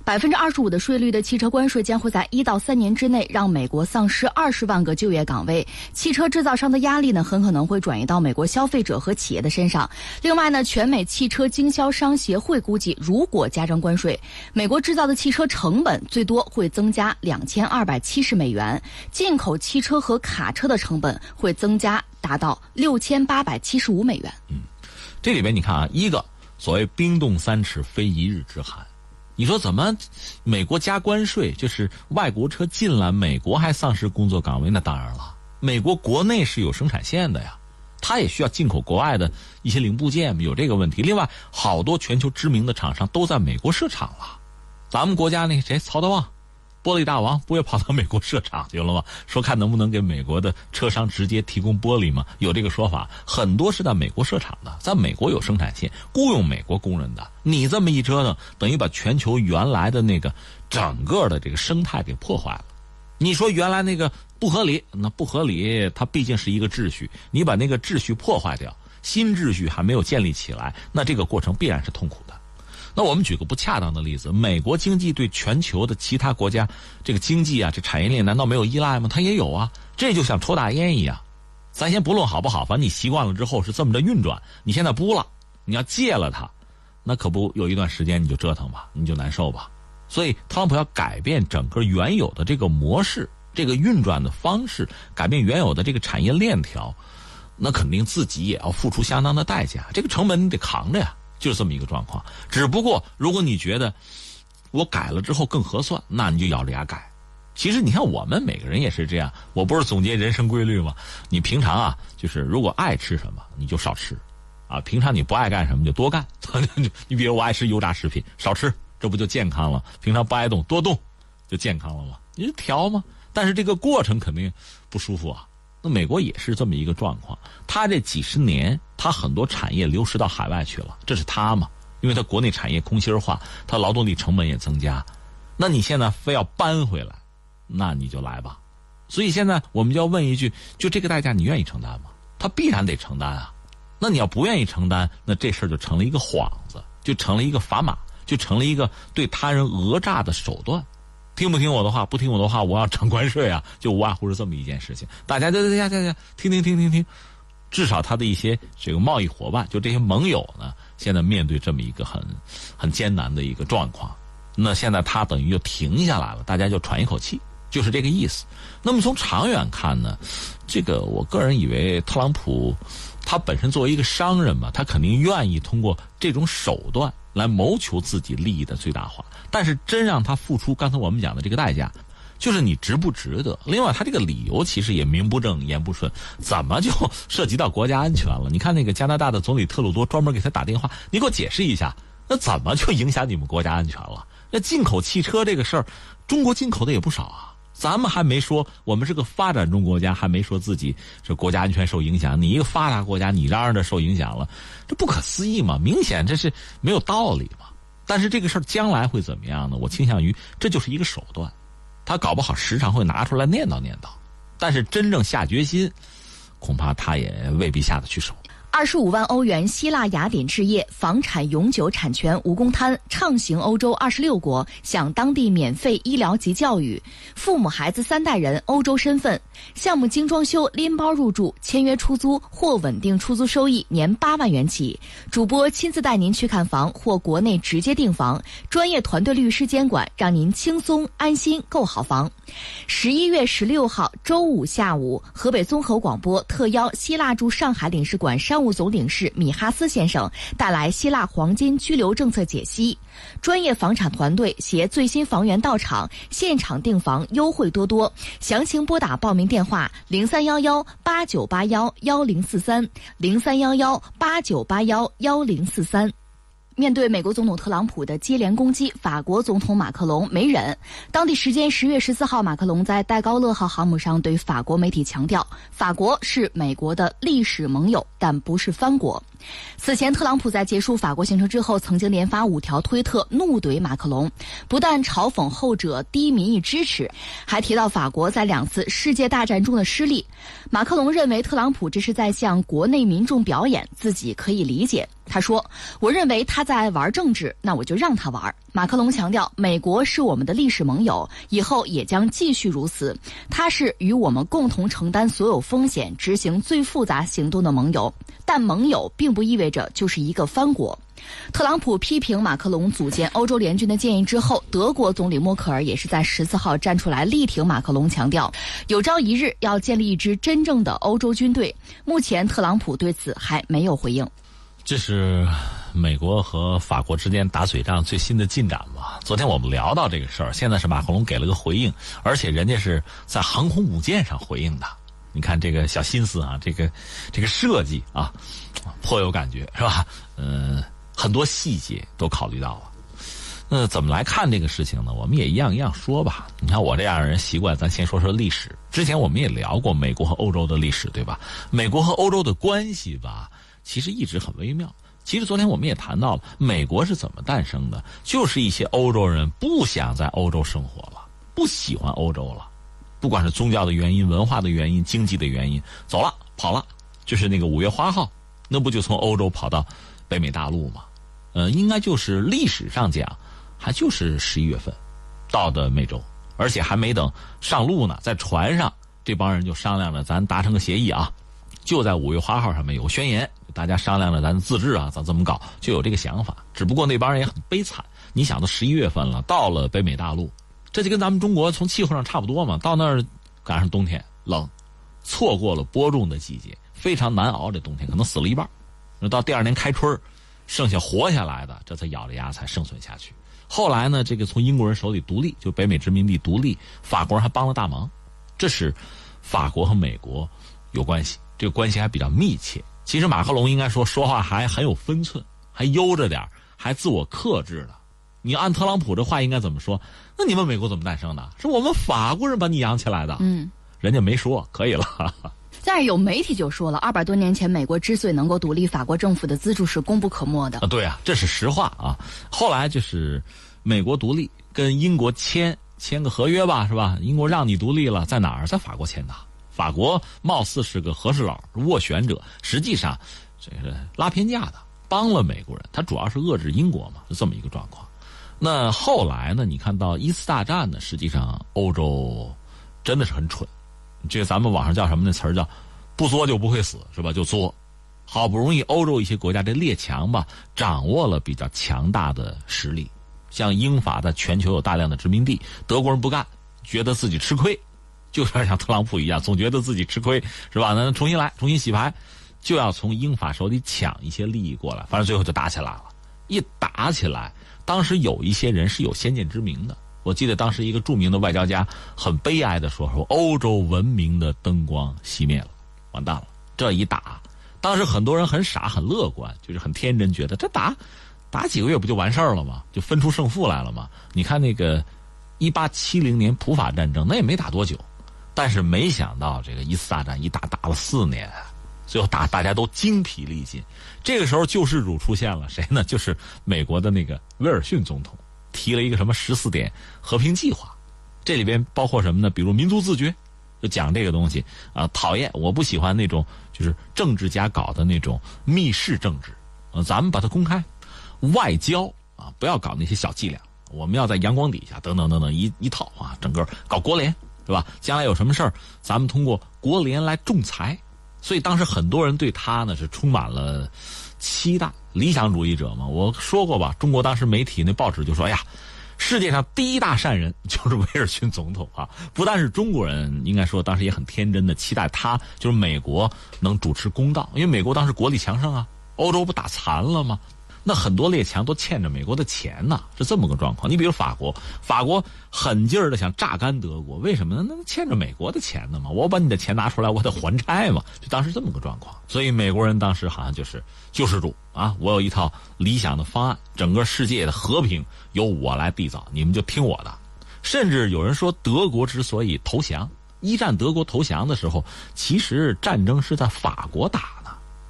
百分之二十五的税率的汽车关税将会在一到三年之内让美国丧失二十万个就业岗位。汽车制造商的压力呢，很可能会转移到美国消费者和企业的身上。另外呢，全美汽车经销商协会估计，如果加征关税，美国制造的汽车成本最多会增加两千二百七十美元，进口汽车和卡车的成本会增加达到六千八百七十五美元。嗯，这里边你看啊，一个所谓冰冻三尺非一日之寒。你说怎么，美国加关税就是外国车进来，美国还丧失工作岗位？那当然了，美国国内是有生产线的呀，它也需要进口国外的一些零部件，有这个问题。另外，好多全球知名的厂商都在美国设厂了，咱们国家那谁曹德旺。玻璃大王不也跑到美国设厂去了吗？说看能不能给美国的车商直接提供玻璃吗？有这个说法，很多是在美国设厂的，在美国有生产线，雇佣美国工人的。你这么一折腾，等于把全球原来的那个整个的这个生态给破坏了。你说原来那个不合理，那不合理，它毕竟是一个秩序，你把那个秩序破坏掉，新秩序还没有建立起来，那这个过程必然是痛苦的。那我们举个不恰当的例子，美国经济对全球的其他国家这个经济啊，这产业链难道没有依赖吗？它也有啊，这就像抽大烟一样，咱先不论好不好，反正你习惯了之后是这么着运转。你现在不了，你要戒了它，那可不有一段时间你就折腾吧，你就难受吧。所以特朗普要改变整个原有的这个模式，这个运转的方式，改变原有的这个产业链条，那肯定自己也要付出相当的代价，这个成本你得扛着呀。就是这么一个状况，只不过如果你觉得我改了之后更合算，那你就咬着牙改。其实你看我们每个人也是这样，我不是总结人生规律吗？你平常啊，就是如果爱吃什么你就少吃，啊，平常你不爱干什么就多干。[laughs] 你比如我爱吃油炸食品，少吃，这不就健康了？平常不爱动，多动，就健康了吗？你就调吗？但是这个过程肯定不舒服啊。那美国也是这么一个状况，他这几十年，他很多产业流失到海外去了，这是他嘛？因为他国内产业空心化，他劳动力成本也增加。那你现在非要搬回来，那你就来吧。所以现在我们就要问一句：就这个代价，你愿意承担吗？他必然得承担啊。那你要不愿意承担，那这事儿就成了一个幌子，就成了一个砝码，就成了一个对他人讹诈的手段。听不听我的话？不听我的话，我要涨关税啊！就无外乎是这么一件事情。大家，对对对对听听听听听，至少他的一些这个贸易伙伴，就这些盟友呢，现在面对这么一个很很艰难的一个状况。那现在他等于就停下来了，大家就喘一口气，就是这个意思。那么从长远看呢，这个我个人以为特朗普他本身作为一个商人嘛，他肯定愿意通过这种手段来谋求自己利益的最大化。但是真让他付出刚才我们讲的这个代价，就是你值不值得？另外，他这个理由其实也名不正言不顺，怎么就 [laughs] 涉及到国家安全了？你看那个加拿大的总理特鲁多专门给他打电话，你给我解释一下，那怎么就影响你们国家安全了？那进口汽车这个事儿，中国进口的也不少啊。咱们还没说我们是个发展中国家，还没说自己这国家安全受影响。你一个发达国家，你嚷嚷着受影响了，这不可思议嘛？明显这是没有道理嘛。但是这个事儿将来会怎么样呢？我倾向于这就是一个手段，他搞不好时常会拿出来念叨念叨，但是真正下决心，恐怕他也未必下得去手。二十五万欧元，希腊雅典置业房产永久产权无公摊，畅行欧洲二十六国，享当地免费医疗及教育，父母孩子三代人欧洲身份，项目精装修拎包入住，签约出租或稳定出租收益年八万元起，主播亲自带您去看房或国内直接订房，专业团队律师监管，让您轻松安心购好房。十一月十六号周五下午，河北综合广播特邀希腊驻上海领事馆商务总领事米哈斯先生带来希腊黄金居留政策解析，专业房产团队携最新房源到场，现场订房优惠多多。详情拨打报名电话零三幺幺八九八幺幺零四三零三幺幺八九八幺幺零四三。面对美国总统特朗普的接连攻击，法国总统马克龙没忍。当地时间十月十四号，马克龙在戴高乐号航母上对法国媒体强调，法国是美国的历史盟友，但不是藩国。此前，特朗普在结束法国行程之后，曾经连发五条推特怒怼马克龙，不但嘲讽后者低民意支持，还提到法国在两次世界大战中的失利。马克龙认为特朗普这是在向国内民众表演，自己可以理解。他说：“我认为他在玩政治，那我就让他玩。”马克龙强调，美国是我们的历史盟友，以后也将继续如此。他是与我们共同承担所有风险、执行最复杂行动的盟友，但盟友并不意味着就是一个藩国。特朗普批评马克龙组建欧洲联军的建议之后，德国总理默克尔也是在十四号站出来力挺马克龙，强调有朝一日要建立一支真正的欧洲军队。目前，特朗普对此还没有回应。这是美国和法国之间打嘴仗最新的进展吧？昨天我们聊到这个事儿，现在是马克龙给了个回应，而且人家是在航空母舰上回应的。你看这个小心思啊，这个这个设计啊，颇有感觉，是吧？嗯，很多细节都考虑到了。那怎么来看这个事情呢？我们也一样一样说吧。你看我这样的人习惯，咱先说说历史。之前我们也聊过美国和欧洲的历史，对吧？美国和欧洲的关系吧。其实一直很微妙。其实昨天我们也谈到了美国是怎么诞生的，就是一些欧洲人不想在欧洲生活了，不喜欢欧洲了，不管是宗教的原因、文化的原因、经济的原因，走了跑了。就是那个五月花号，那不就从欧洲跑到北美大陆吗？呃，应该就是历史上讲，还就是十一月份到的美洲，而且还没等上路呢，在船上这帮人就商量着，咱达成个协议啊，就在五月花号上面有个宣言。大家商量着，咱自治啊，咱怎么搞，就有这个想法。只不过那帮人也很悲惨。你想，都十一月份了，到了北美大陆，这就跟咱们中国从气候上差不多嘛。到那儿赶上冬天冷，错过了播种的季节，非常难熬。这冬天可能死了一半。那到第二年开春剩下活下来的，这才咬着牙才生存下去。后来呢，这个从英国人手里独立，就北美殖民地独立，法国人还帮了大忙。这是法国和美国有关系，这个关系还比较密切。其实马克龙应该说说话还很有分寸，还悠着点还自我克制的。你按特朗普这话应该怎么说？那你们美国怎么诞生的？是我们法国人把你养起来的。嗯，人家没说，可以了。[laughs] 但是有媒体就说了，二百多年前美国之所以能够独立，法国政府的资助是功不可没的。啊，对啊，这是实话啊。后来就是美国独立，跟英国签签个合约吧，是吧？英国让你独立了，在哪儿？在法国签的。法国貌似是个和事佬、斡旋者，实际上这个拉偏架的，帮了美国人。他主要是遏制英国嘛，是这么一个状况。那后来呢？你看到一次大战呢，实际上欧洲真的是很蠢。这咱们网上叫什么那词儿叫“不作就不会死”，是吧？就作。好不容易欧洲一些国家这列强吧，掌握了比较强大的实力，像英法在全球有大量的殖民地，德国人不干，觉得自己吃亏。就有点像特朗普一样，总觉得自己吃亏，是吧？那重新来，重新洗牌，就要从英法手里抢一些利益过来。反正最后就打起来了。一打起来，当时有一些人是有先见之明的，我记得当时一个著名的外交家很悲哀的说：“说欧洲文明的灯光熄灭了，完蛋了。这一打，当时很多人很傻很乐观，就是很天真，觉得这打打几个月不就完事儿了吗？就分出胜负来了吗？你看那个一八七零年普法战争，那也没打多久，但是没想到这个一次大战一打打了四年，最后打大家都精疲力尽。这个时候救世主出现了，谁呢？就是美国的那个威尔逊总统。”提了一个什么十四点和平计划，这里边包括什么呢？比如民族自觉，就讲这个东西啊，讨厌，我不喜欢那种就是政治家搞的那种密室政治，呃，咱们把它公开，外交啊，不要搞那些小伎俩，我们要在阳光底下，等等等等一一套啊，整个搞国联，是吧？将来有什么事儿，咱们通过国联来仲裁，所以当时很多人对他呢是充满了期待。理想主义者嘛，我说过吧，中国当时媒体那报纸就说：“哎呀，世界上第一大善人就是威尔逊总统啊！”不但是中国人，应该说当时也很天真的期待他就是美国能主持公道，因为美国当时国力强盛啊，欧洲不打残了吗？那很多列强都欠着美国的钱呢，是这么个状况。你比如法国，法国狠劲儿的想榨干德国，为什么呢？那欠着美国的钱呢嘛，我把你的钱拿出来，我得还债嘛，就当时这么个状况。所以美国人当时好像就是救世主啊，我有一套理想的方案，整个世界的和平由我来缔造，你们就听我的。甚至有人说，德国之所以投降，一战德国投降的时候，其实战争是在法国打。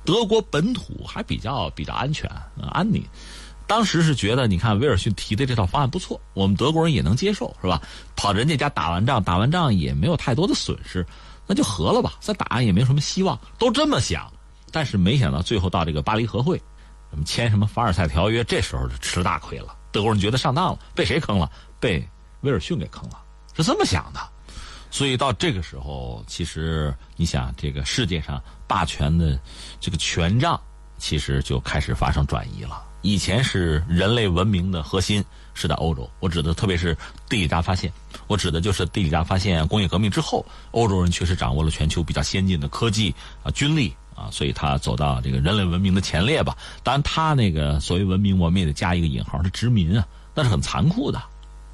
德国本土还比较比较安全安宁，当时是觉得你看威尔逊提的这套方案不错，我们德国人也能接受，是吧？跑人家家打完仗，打完仗也没有太多的损失，那就和了吧，再打也没什么希望，都这么想。但是没想到最后到这个巴黎和会，什么签什么凡尔赛条约，这时候就吃大亏了。德国人觉得上当了，被谁坑了？被威尔逊给坑了，是这么想的。所以到这个时候，其实你想，这个世界上霸权的这个权杖，其实就开始发生转移了。以前是人类文明的核心是在欧洲，我指的特别是地理大发现，我指的就是地理大发现、工业革命之后，欧洲人确实掌握了全球比较先进的科技啊、军力啊，所以他走到这个人类文明的前列吧。当然，他那个所谓文明，我们也得加一个引号，是殖民啊，那是很残酷的，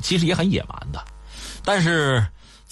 其实也很野蛮的，但是。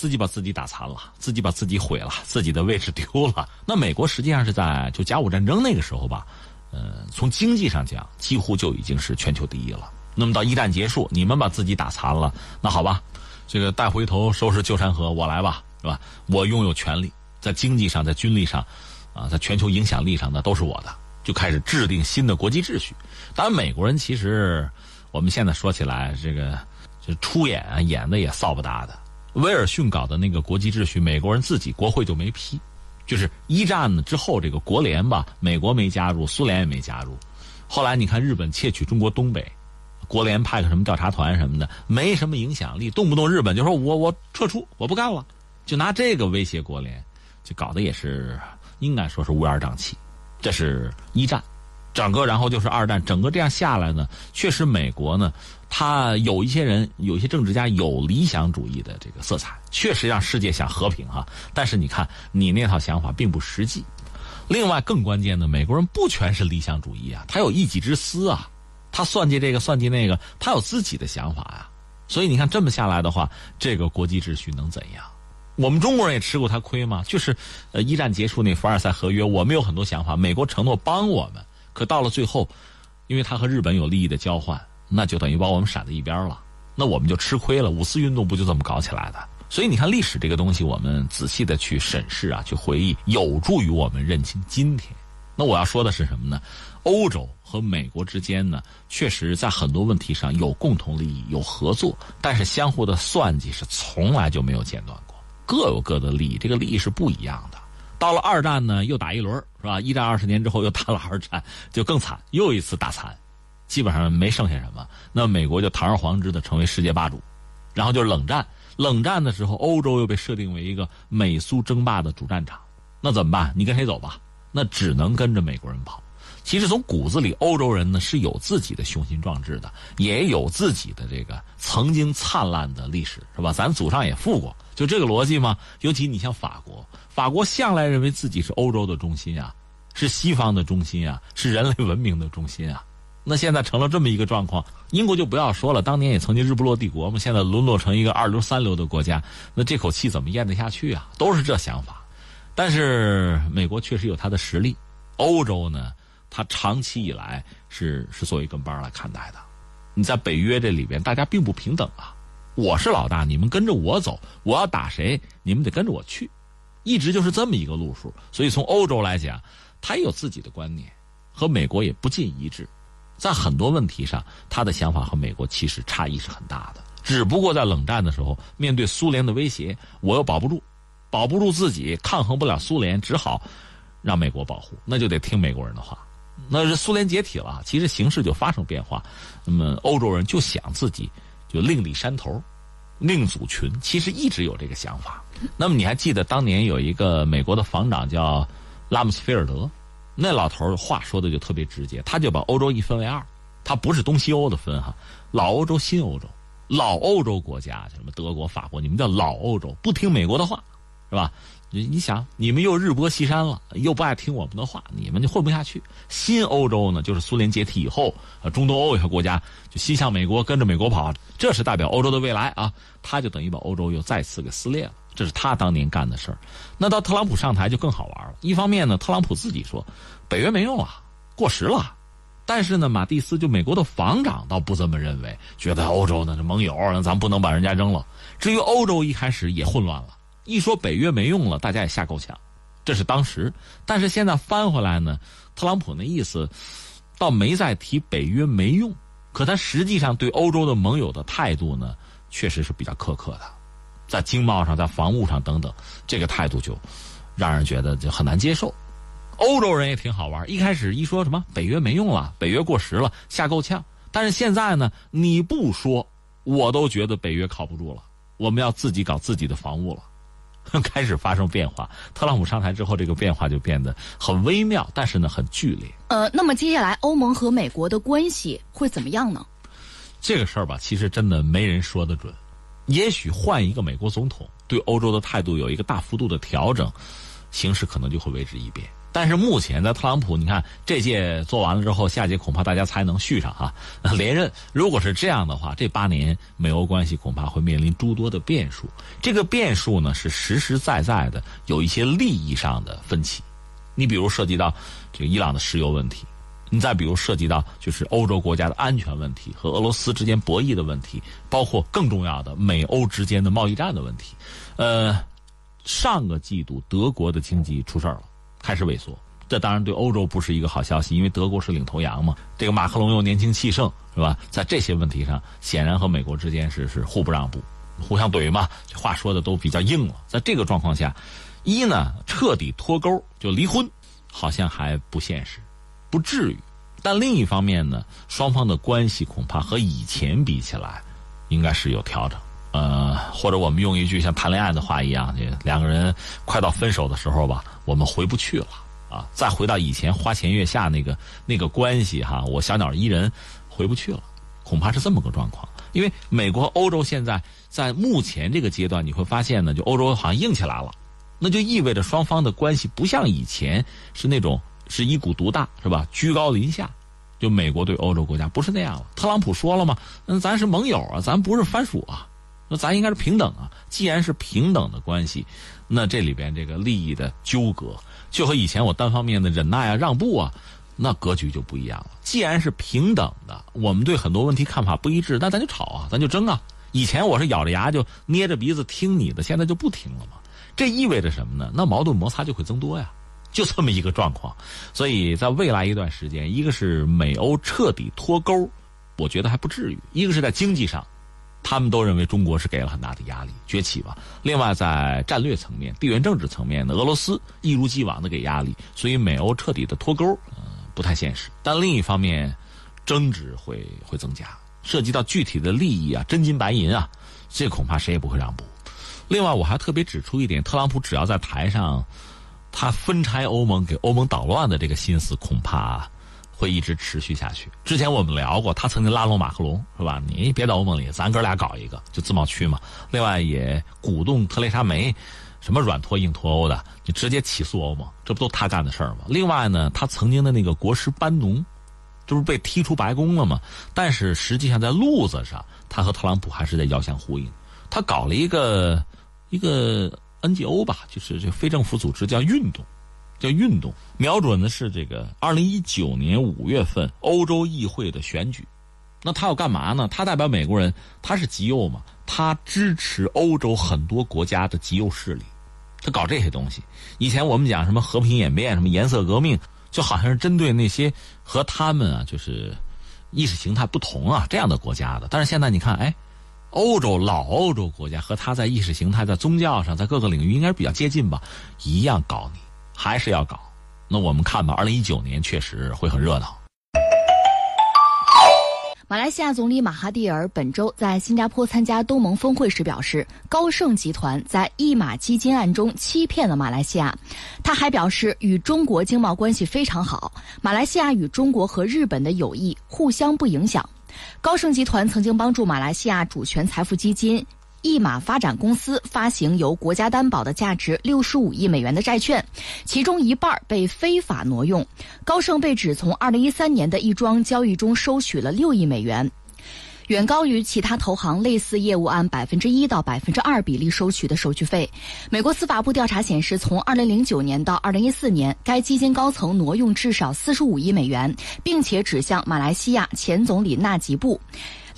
自己把自己打残了，自己把自己毁了，自己的位置丢了。那美国实际上是在就甲午战争那个时候吧，呃，从经济上讲，几乎就已经是全球第一了。那么到一战结束，你们把自己打残了，那好吧，这个带回头收拾旧山河，我来吧，是吧？我拥有权力，在经济上，在军力上，啊，在全球影响力上，那都是我的，就开始制定新的国际秩序。当然，美国人其实我们现在说起来，这个就出演啊，演的也臊不搭的。威尔逊搞的那个国际秩序，美国人自己国会就没批，就是一战之后这个国联吧，美国没加入，苏联也没加入。后来你看日本窃取中国东北，国联派个什么调查团什么的，没什么影响力，动不动日本就说我我撤出，我不干了，就拿这个威胁国联，就搞得也是应该说是乌烟瘴气。这是一战，整个然后就是二战，整个这样下来呢，确实美国呢。他有一些人，有一些政治家有理想主义的这个色彩，确实让世界想和平哈。但是你看，你那套想法并不实际。另外，更关键的，美国人不全是理想主义啊，他有一己之私啊，他算计这个算计那个，他有自己的想法呀。所以你看，这么下来的话，这个国际秩序能怎样？我们中国人也吃过他亏吗？就是呃，一战结束那凡尔赛合约，我们有很多想法，美国承诺帮我们，可到了最后，因为他和日本有利益的交换。那就等于把我们闪在一边了，那我们就吃亏了。五四运动不就这么搞起来的？所以你看，历史这个东西，我们仔细的去审视啊，去回忆，有助于我们认清今天。那我要说的是什么呢？欧洲和美国之间呢，确实在很多问题上有共同利益、有合作，但是相互的算计是从来就没有间断过，各有各的利益，这个利益是不一样的。到了二战呢，又打一轮，是吧？一战二十年之后又打了二战，就更惨，又一次打残。基本上没剩下什么，那美国就堂而皇之的成为世界霸主，然后就是冷战。冷战的时候，欧洲又被设定为一个美苏争霸的主战场，那怎么办？你跟谁走吧？那只能跟着美国人跑。其实从骨子里，欧洲人呢是有自己的雄心壮志的，也有自己的这个曾经灿烂的历史，是吧？咱祖上也富过，就这个逻辑嘛？尤其你像法国，法国向来认为自己是欧洲的中心啊，是西方的中心啊，是人类文明的中心啊。那现在成了这么一个状况，英国就不要说了，当年也曾经日不落帝国嘛，现在沦落成一个二流三流的国家，那这口气怎么咽得下去啊？都是这想法。但是美国确实有它的实力，欧洲呢，它长期以来是是作为一根班来看待的。你在北约这里边，大家并不平等啊。我是老大，你们跟着我走，我要打谁，你们得跟着我去，一直就是这么一个路数。所以从欧洲来讲，他也有自己的观念，和美国也不尽一致。在很多问题上，他的想法和美国其实差异是很大的。只不过在冷战的时候，面对苏联的威胁，我又保不住，保不住自己，抗衡不了苏联，只好让美国保护，那就得听美国人的话。那是苏联解体了，其实形势就发生变化。那么欧洲人就想自己就另立山头，另组群，其实一直有这个想法。那么你还记得当年有一个美国的防长叫拉姆斯菲尔德？那老头话说的就特别直接，他就把欧洲一分为二，他不是东西欧的分哈，老欧洲、新欧洲，老欧洲国家什么德国、法国，你们叫老欧洲，不听美国的话，是吧？你你想，你们又日薄西山了，又不爱听我们的话，你们就混不下去。新欧洲呢，就是苏联解体以后，呃，中东欧一些国家就心向美国，跟着美国跑，这是代表欧洲的未来啊，他就等于把欧洲又再次给撕裂了。这是他当年干的事儿，那到特朗普上台就更好玩了。一方面呢，特朗普自己说，北约没用了，过时了。但是呢，马蒂斯就美国的防长倒不这么认为，觉得欧洲呢是盟友，那咱不能把人家扔了。至于欧洲一开始也混乱了，一说北约没用了，大家也吓够呛。这是当时，但是现在翻回来呢，特朗普那意思，倒没再提北约没用，可他实际上对欧洲的盟友的态度呢，确实是比较苛刻的。在经贸上，在防务上等等，这个态度就让人觉得就很难接受。欧洲人也挺好玩，一开始一说什么北约没用了，北约过时了，吓够呛。但是现在呢，你不说，我都觉得北约靠不住了。我们要自己搞自己的防务了，[laughs] 开始发生变化。特朗普上台之后，这个变化就变得很微妙，但是呢，很剧烈。呃，那么接下来欧盟和美国的关系会怎么样呢？这个事儿吧，其实真的没人说得准。也许换一个美国总统，对欧洲的态度有一个大幅度的调整，形势可能就会为之一变。但是目前在特朗普，你看这届做完了之后，下届恐怕大家才能续上哈 [laughs] 连任。如果是这样的话，这八年美欧关系恐怕会面临诸多的变数。这个变数呢，是实实在在的有一些利益上的分歧。你比如涉及到这个伊朗的石油问题。你再比如涉及到就是欧洲国家的安全问题和俄罗斯之间博弈的问题，包括更重要的美欧之间的贸易战的问题，呃，上个季度德国的经济出事了，开始萎缩，这当然对欧洲不是一个好消息，因为德国是领头羊嘛。这个马克龙又年轻气盛，是吧？在这些问题上，显然和美国之间是是互不让步，互相怼嘛，话说的都比较硬了。在这个状况下，一呢彻底脱钩就离婚，好像还不现实。不至于，但另一方面呢，双方的关系恐怕和以前比起来，应该是有调整。呃，或者我们用一句像谈恋爱的话一样，这两个人快到分手的时候吧，我们回不去了啊！再回到以前花前月下那个那个关系哈，我小鸟依人，回不去了，恐怕是这么个状况。因为美国、欧洲现在在目前这个阶段，你会发现呢，就欧洲好像硬起来了，那就意味着双方的关系不像以前是那种。是一股独大，是吧？居高临下，就美国对欧洲国家不是那样了。特朗普说了吗？那咱是盟友啊，咱不是藩属啊，那咱应该是平等啊。既然是平等的关系，那这里边这个利益的纠葛，就和以前我单方面的忍耐啊、让步啊，那格局就不一样了。既然是平等的，我们对很多问题看法不一致，那咱就吵啊，咱就争啊。以前我是咬着牙就捏着鼻子听你的，现在就不听了嘛。这意味着什么呢？那矛盾摩擦就会增多呀。就这么一个状况，所以在未来一段时间，一个是美欧彻底脱钩，我觉得还不至于；一个是在经济上，他们都认为中国是给了很大的压力，崛起吧。另外，在战略层面、地缘政治层面呢，俄罗斯一如既往的给压力，所以美欧彻底的脱钩，呃，不太现实。但另一方面，争执会会增加，涉及到具体的利益啊，真金白银啊，这恐怕谁也不会让步。另外，我还特别指出一点，特朗普只要在台上。他分拆欧盟、给欧盟捣乱的这个心思，恐怕会一直持续下去。之前我们聊过，他曾经拉拢马克龙，是吧？你别到欧盟里，咱哥俩搞一个，就自贸区嘛。另外也鼓动特蕾莎梅，什么软脱硬脱欧的，你直接起诉欧盟，这不都他干的事儿吗？另外呢，他曾经的那个国师班农，这不是被踢出白宫了吗？但是实际上在路子上，他和特朗普还是在遥相呼应。他搞了一个一个 NGO 吧，就是这非政府组织叫运动，叫运动，瞄准的是这个二零一九年五月份欧洲议会的选举。那他要干嘛呢？他代表美国人，他是极右嘛，他支持欧洲很多国家的极右势力，他搞这些东西。以前我们讲什么和平演变，什么颜色革命。就好像是针对那些和他们啊，就是意识形态不同啊这样的国家的。但是现在你看，哎，欧洲老欧洲国家和他在意识形态、在宗教上、在各个领域应该是比较接近吧，一样搞你，还是要搞。那我们看吧，二零一九年确实会很热闹。马来西亚总理马哈蒂尔本周在新加坡参加东盟峰会时表示，高盛集团在一马基金案中欺骗了马来西亚。他还表示，与中国经贸关系非常好，马来西亚与中国和日本的友谊互相不影响。高盛集团曾经帮助马来西亚主权财富基金。一马发展公司发行由国家担保的价值六十五亿美元的债券，其中一半被非法挪用。高盛被指从二零一三年的一桩交易中收取了六亿美元，远高于其他投行类似业务按百分之一到百分之二比例收取的手续费。美国司法部调查显示，从二零零九年到二零一四年，该基金高层挪用至少四十五亿美元，并且指向马来西亚前总理纳吉布。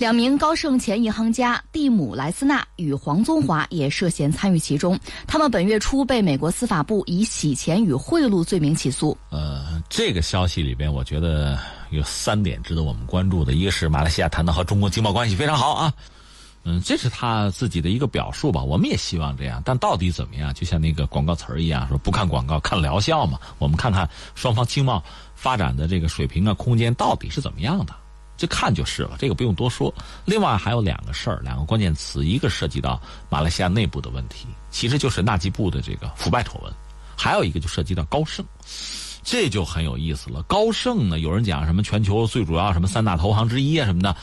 两名高盛前银行家蒂姆·莱斯纳与黄宗华也涉嫌参与其中。他们本月初被美国司法部以洗钱与贿赂罪名起诉。呃，这个消息里边，我觉得有三点值得我们关注的。一个是马来西亚谈的和中国经贸关系非常好啊，嗯，这是他自己的一个表述吧。我们也希望这样，但到底怎么样？就像那个广告词儿一样，说不看广告看疗效嘛。我们看看双方经贸发展的这个水平啊，空间到底是怎么样的。就看就是了，这个不用多说。另外还有两个事儿，两个关键词，一个涉及到马来西亚内部的问题，其实就是纳吉布的这个腐败丑闻；还有一个就涉及到高盛，这就很有意思了。高盛呢，有人讲什么全球最主要什么三大投行之一啊什么的，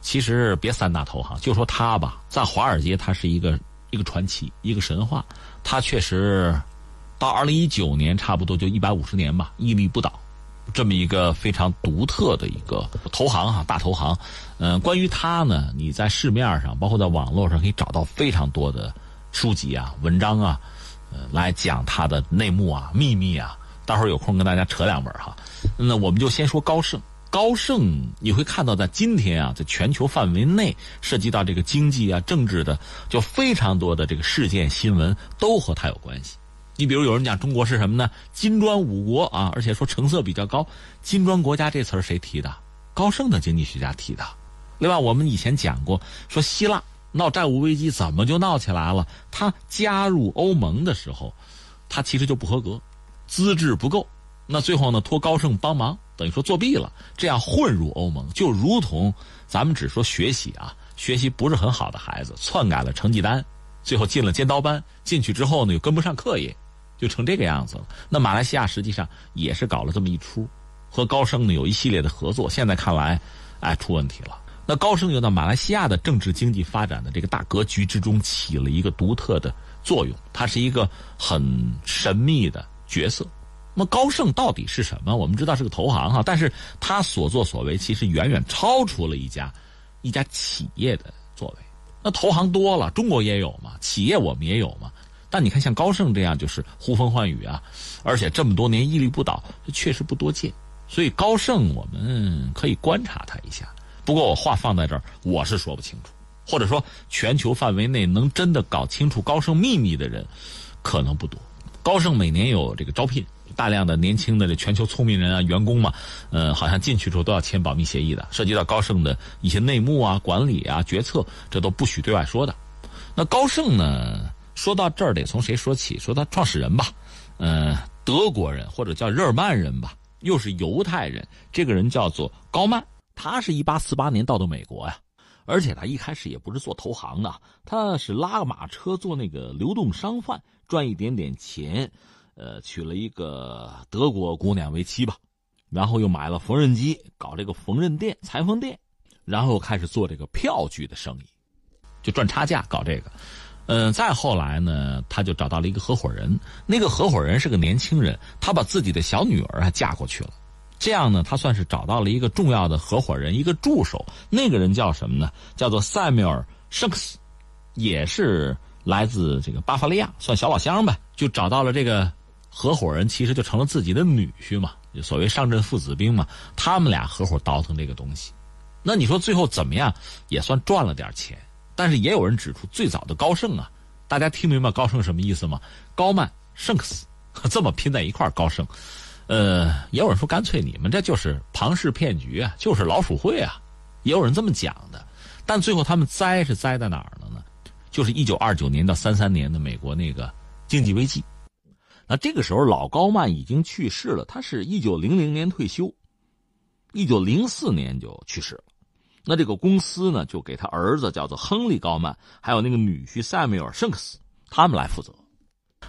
其实别三大投行，就说它吧，在华尔街它是一个一个传奇，一个神话。它确实到二零一九年差不多就一百五十年吧，屹立不倒。这么一个非常独特的一个投行哈，大投行，嗯，关于它呢，你在市面上，包括在网络上，可以找到非常多的书籍啊、文章啊，呃，来讲它的内幕啊、秘密啊。待会儿有空跟大家扯两本哈。那我们就先说高盛，高盛你会看到，在今天啊，在全球范围内涉及到这个经济啊、政治的，就非常多的这个事件新闻都和它有关系。你比如有人讲中国是什么呢？金砖五国啊，而且说成色比较高。金砖国家这词儿谁提的？高盛的经济学家提的。另外，我们以前讲过，说希腊闹债务危机怎么就闹起来了？他加入欧盟的时候，他其实就不合格，资质不够。那最后呢，托高盛帮忙，等于说作弊了，这样混入欧盟，就如同咱们只说学习啊，学习不是很好的孩子篡改了成绩单，最后进了尖刀班，进去之后呢又跟不上课业。就成这个样子了。那马来西亚实际上也是搞了这么一出，和高盛呢有一系列的合作。现在看来，哎，出问题了。那高盛又在马来西亚的政治经济发展的这个大格局之中起了一个独特的作用，它是一个很神秘的角色。那么高盛到底是什么？我们知道是个投行哈，但是它所作所为其实远远超出了一家一家企业的作为。那投行多了，中国也有嘛，企业我们也有嘛。但你看，像高盛这样就是呼风唤雨啊，而且这么多年屹立不倒，确实不多见。所以高盛我们可以观察他一下。不过我话放在这儿，我是说不清楚，或者说全球范围内能真的搞清楚高盛秘密的人可能不多。高盛每年有这个招聘大量的年轻的这全球聪明人啊，员工嘛，呃，好像进去之后都要签保密协议的，涉及到高盛的一些内幕啊、管理啊、决策，这都不许对外说的。那高盛呢？说到这儿得从谁说起？说他创始人吧，嗯，德国人或者叫日耳曼人吧，又是犹太人。这个人叫做高曼，他是一八四八年到的美国呀，而且他一开始也不是做投行的，他是拉个马车做那个流动商贩，赚一点点钱，呃，娶了一个德国姑娘为妻吧，然后又买了缝纫机，搞这个缝纫店、裁缝店，然后开始做这个票据的生意，就赚差价搞这个。嗯，再后来呢，他就找到了一个合伙人。那个合伙人是个年轻人，他把自己的小女儿啊嫁过去了。这样呢，他算是找到了一个重要的合伙人，一个助手。那个人叫什么呢？叫做塞缪尔·圣克斯，也是来自这个巴伐利亚，算小老乡呗。就找到了这个合伙人，其实就成了自己的女婿嘛，所谓上阵父子兵嘛。他们俩合伙倒腾这个东西，那你说最后怎么样？也算赚了点钱。但是也有人指出，最早的高盛啊，大家听明白高盛什么意思吗？高曼圣克斯这么拼在一块，高盛。呃，也有人说干脆你们这就是庞氏骗局啊，就是老鼠会啊，也有人这么讲的。但最后他们栽是栽在哪儿了呢？就是一九二九年到三三年的美国那个经济危机。那这个时候老高曼已经去世了，他是一九零零年退休，一九零四年就去世了。那这个公司呢，就给他儿子叫做亨利高曼，还有那个女婿塞缪尔圣克斯他们来负责。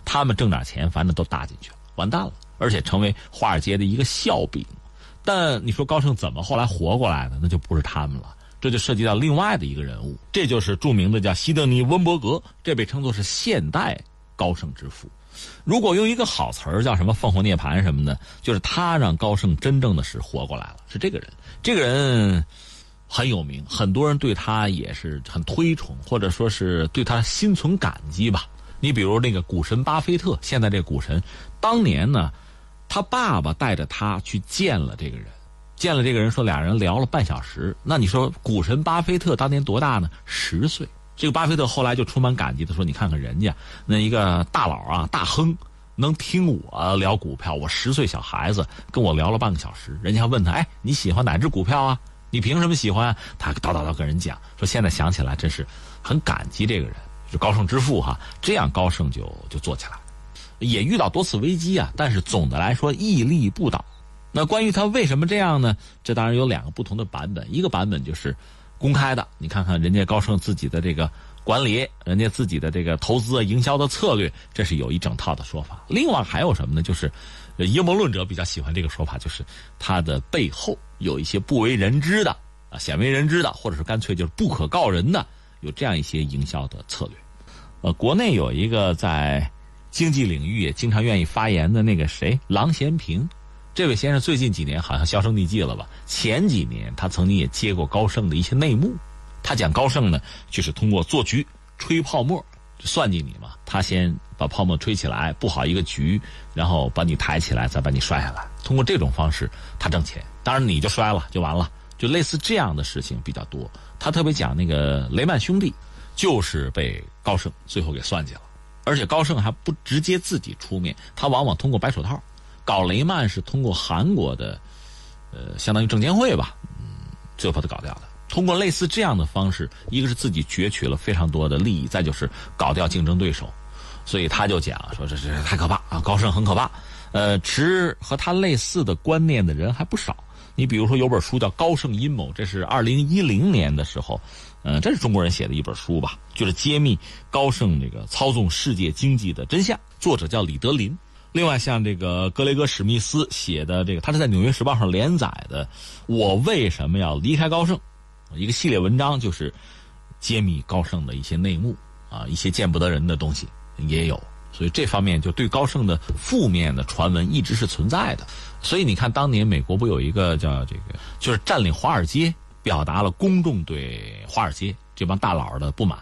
他们挣点钱，反正都搭进去了，完蛋了。而且成为华尔街的一个笑柄，但你说高盛怎么后来活过来的？那就不是他们了，这就涉及到另外的一个人物，这就是著名的叫西德尼·温伯格，这被称作是现代高盛之父。如果用一个好词儿叫什么“凤凰涅槃”什么的，就是他让高盛真正的是活过来了。是这个人，这个人很有名，很多人对他也是很推崇，或者说是对他心存感激吧。你比如那个股神巴菲特，现在这股神，当年呢。他爸爸带着他去见了这个人，见了这个人，说俩人聊了半小时。那你说股神巴菲特当年多大呢？十岁。这个巴菲特后来就充满感激的说：“你看看人家那一个大佬啊，大亨，能听我聊股票。我十岁小孩子跟我聊了半个小时，人家还问他：哎，你喜欢哪只股票啊？你凭什么喜欢？他叨叨叨跟人讲，说现在想起来真是很感激这个人，就高盛之父哈。这样高盛就就做起来。”也遇到多次危机啊，但是总的来说屹立不倒。那关于他为什么这样呢？这当然有两个不同的版本。一个版本就是公开的，你看看人家高盛自己的这个管理，人家自己的这个投资啊、营销的策略，这是有一整套的说法。另外还有什么呢？就是阴谋论者比较喜欢这个说法，就是他的背后有一些不为人知的啊、鲜为人知的，或者是干脆就是不可告人的，有这样一些营销的策略。呃，国内有一个在。经济领域也经常愿意发言的那个谁，郎咸平，这位先生最近几年好像销声匿迹了吧？前几年他曾经也接过高盛的一些内幕，他讲高盛呢，就是通过做局、吹泡沫，算计你嘛。他先把泡沫吹起来，布好一个局，然后把你抬起来，再把你摔下来。通过这种方式，他挣钱。当然你就摔了，就完了。就类似这样的事情比较多。他特别讲那个雷曼兄弟，就是被高盛最后给算计了。而且高盛还不直接自己出面，他往往通过白手套搞雷曼，是通过韩国的，呃，相当于证监会吧，嗯，最后把他搞掉的。通过类似这样的方式，一个是自己攫取了非常多的利益，再就是搞掉竞争对手。所以他就讲说这这太可怕啊，高盛很可怕。呃，持和他类似的观念的人还不少。你比如说有本书叫《高盛阴谋》，这是二零一零年的时候。嗯，这是中国人写的一本书吧？就是揭秘高盛这个操纵世界经济的真相。作者叫李德林。另外，像这个格雷戈史密斯写的这个，他是在《纽约时报》上连载的《我为什么要离开高盛》一个系列文章，就是揭秘高盛的一些内幕啊，一些见不得人的东西也有。所以这方面就对高盛的负面的传闻一直是存在的。所以你看，当年美国不有一个叫这个，就是占领华尔街。表达了公众对华尔街这帮大佬的不满，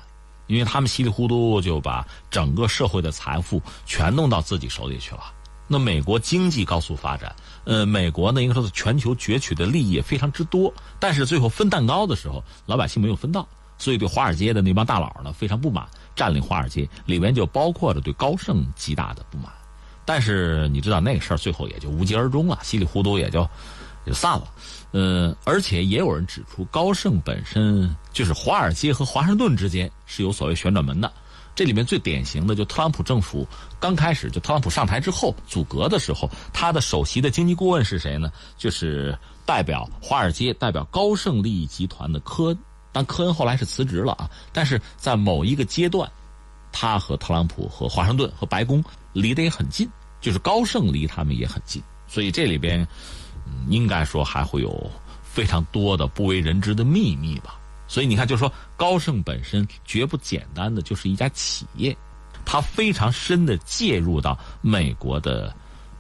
因为他们稀里糊涂就把整个社会的财富全弄到自己手里去了。那美国经济高速发展，呃，美国呢应该说是全球攫取的利益也非常之多，但是最后分蛋糕的时候，老百姓没有分到，所以对华尔街的那帮大佬呢非常不满，占领华尔街里面就包括着对高盛极大的不满。但是你知道那个事儿最后也就无疾而终了，稀里糊涂也就就散了。呃，而且也有人指出，高盛本身就是华尔街和华盛顿之间是有所谓旋转门的。这里面最典型的，就特朗普政府刚开始，就特朗普上台之后阻隔的时候，他的首席的经济顾问是谁呢？就是代表华尔街、代表高盛利益集团的科恩。但科恩后来是辞职了啊。但是在某一个阶段，他和特朗普和华盛顿和白宫离得也很近，就是高盛离他们也很近。所以这里边。应该说还会有非常多的不为人知的秘密吧。所以你看，就是说高盛本身绝不简单的就是一家企业，它非常深的介入到美国的，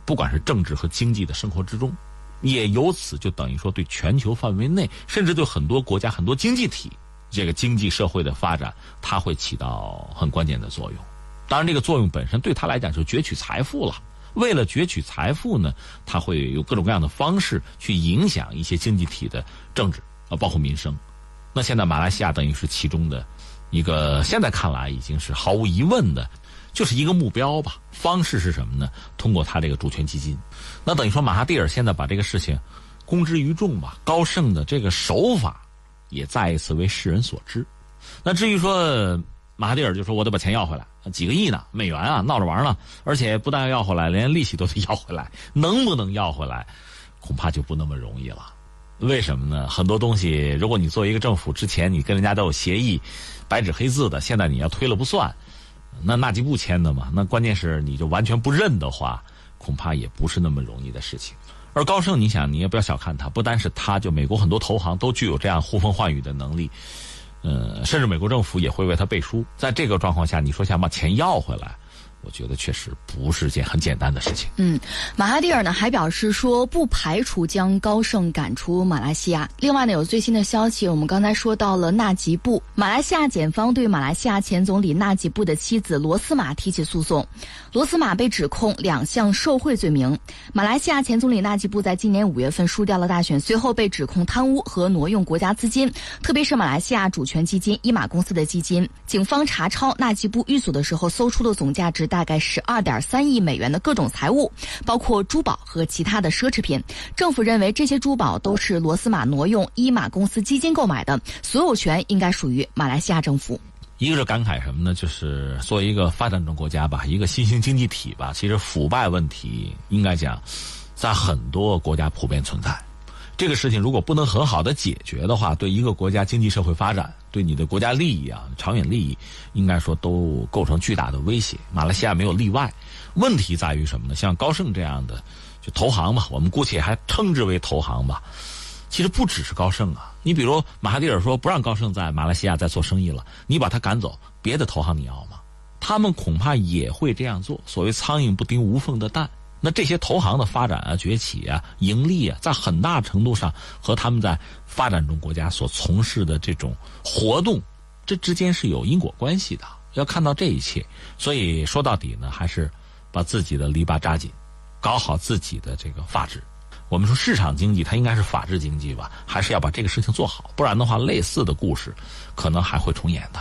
不管是政治和经济的生活之中。也由此就等于说对全球范围内，甚至对很多国家、很多经济体这个经济社会的发展，它会起到很关键的作用。当然，这个作用本身对他来讲就是攫取财富了。为了攫取财富呢，他会有各种各样的方式去影响一些经济体的政治啊，包括民生。那现在马来西亚等于是其中的一个，现在看来已经是毫无疑问的，就是一个目标吧。方式是什么呢？通过他这个主权基金，那等于说马哈蒂尔现在把这个事情公之于众吧。高盛的这个手法也再一次为世人所知。那至于说马哈蒂尔就说我得把钱要回来，几个亿呢美元啊，闹着玩呢，而且不但要回来，连利息都得 [laughs] 要回来，能不能要回来，恐怕就不那么容易了。为什么呢？很多东西，如果你作为一个政府，之前你跟人家都有协议，白纸黑字的，现在你要推了不算，那纳吉布签的嘛。那关键是你就完全不认的话，恐怕也不是那么容易的事情。而高盛，你想，你也不要小看他，不单是他，就美国很多投行都具有这样呼风唤雨的能力，呃，甚至美国政府也会为他背书。在这个状况下，你说想把钱要回来？我觉得确实不是件很简单的事情。嗯，马哈蒂尔呢还表示说，不排除将高盛赶出马来西亚。另外呢，有最新的消息，我们刚才说到了纳吉布，马来西亚检方对马来西亚前总理纳吉布的妻子罗斯玛提起诉讼。罗斯玛被指控两项受贿罪名。马来西亚前总理纳吉布在今年五月份输掉了大选，随后被指控贪污和挪用国家资金，特别是马来西亚主权基金伊马公司的基金。警方查抄纳吉布寓所的时候，搜出了总价值。大概十二点三亿美元的各种财物，包括珠宝和其他的奢侈品。政府认为这些珠宝都是罗斯玛挪用伊马公司基金购买的，所有权应该属于马来西亚政府。一个是感慨什么呢？就是作为一个发展中国家吧，一个新兴经济体吧，其实腐败问题应该讲，在很多国家普遍存在。这个事情如果不能很好的解决的话，对一个国家经济社会发展，对你的国家利益啊、长远利益，应该说都构成巨大的威胁。马来西亚没有例外。问题在于什么呢？像高盛这样的，就投行吧，我们姑且还称之为投行吧。其实不只是高盛啊，你比如马哈蒂尔说不让高盛在马来西亚再做生意了，你把他赶走，别的投行你要吗？他们恐怕也会这样做。所谓苍蝇不叮无缝的蛋。那这些投行的发展啊、崛起啊、盈利啊，在很大程度上和他们在发展中国家所从事的这种活动，这之间是有因果关系的。要看到这一切，所以说到底呢，还是把自己的篱笆扎紧，搞好自己的这个法治。我们说市场经济它应该是法治经济吧，还是要把这个事情做好，不然的话，类似的故事可能还会重演的。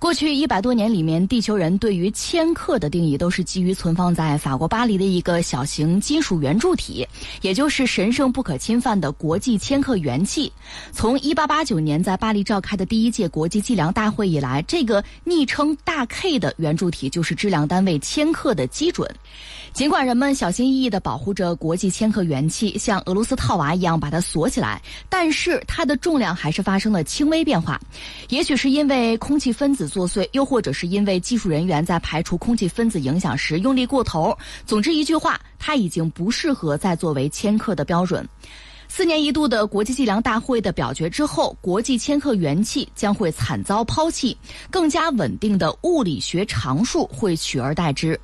过去一百多年里面，地球人对于千克的定义都是基于存放在法国巴黎的一个小型金属圆柱体，也就是神圣不可侵犯的国际千克元器。从一八八九年在巴黎召开的第一届国际计量大会以来，这个昵称大 K 的圆柱体就是质量单位千克的基准。尽管人们小心翼翼地保护着国际千克元气，像俄罗斯套娃一样把它锁起来，但是它的重量还是发生了轻微变化。也许是因为空气分子作祟，又或者是因为技术人员在排除空气分子影响时用力过头。总之一句话，它已经不适合再作为千克的标准。四年一度的国际计量大会的表决之后，国际千克元气将会惨遭抛弃，更加稳定的物理学常数会取而代之。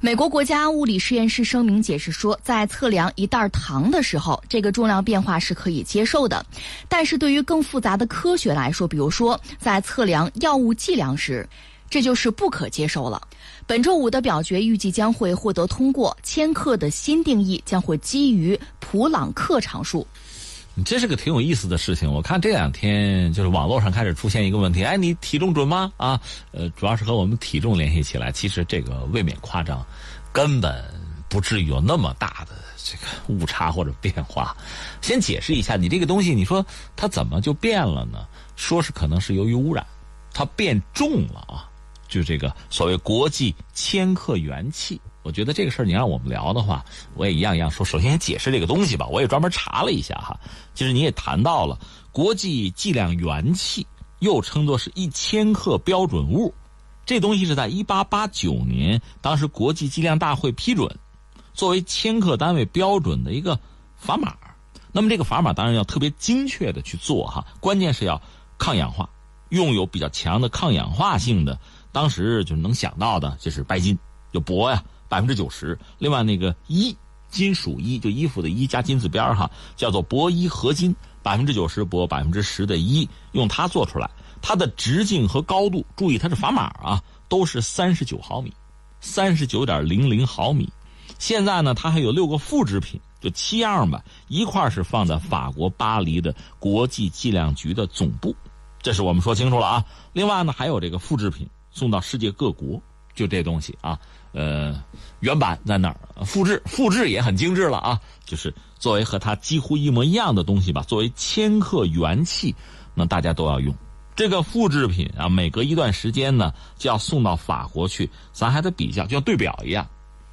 美国国家物理实验室声明解释说，在测量一袋糖的时候，这个重量变化是可以接受的；但是对于更复杂的科学来说，比如说在测量药物剂量时，这就是不可接受了。本周五的表决预计将会获得通过，千克的新定义将会基于普朗克常数。这是个挺有意思的事情。我看这两天就是网络上开始出现一个问题：哎，你体重准吗？啊，呃，主要是和我们体重联系起来。其实这个未免夸张，根本不至于有那么大的这个误差或者变化。先解释一下，你这个东西，你说它怎么就变了呢？说是可能是由于污染，它变重了啊。就这个所谓国际千克元气。我觉得这个事儿你让我们聊的话，我也一样一样说。首先解释这个东西吧，我也专门查了一下哈。其实你也谈到了国际计量元气，又称作是一千克标准物，这东西是在一八八九年当时国际计量大会批准，作为千克单位标准的一个砝码。那么这个砝码当然要特别精确的去做哈，关键是要抗氧化，用有比较强的抗氧化性的当时就是能想到的就是白金，就铂呀，百分之九十。另外那个一，金属一，就衣服的一加金字边哈，叫做铂一合金，百分之九十铂，百分之十的一，用它做出来。它的直径和高度，注意它是砝码啊，都是三十九毫米，三十九点零零毫米。现在呢，它还有六个复制品，就七样吧，一块是放在法国巴黎的国际计量局的总部，这是我们说清楚了啊。另外呢，还有这个复制品送到世界各国，就这东西啊，呃，原版在那儿，复制复制也很精致了啊，就是作为和它几乎一模一样的东西吧，作为千克元器，那大家都要用。这个复制品啊，每隔一段时间呢，就要送到法国去，咱还得比较，就像对表一样，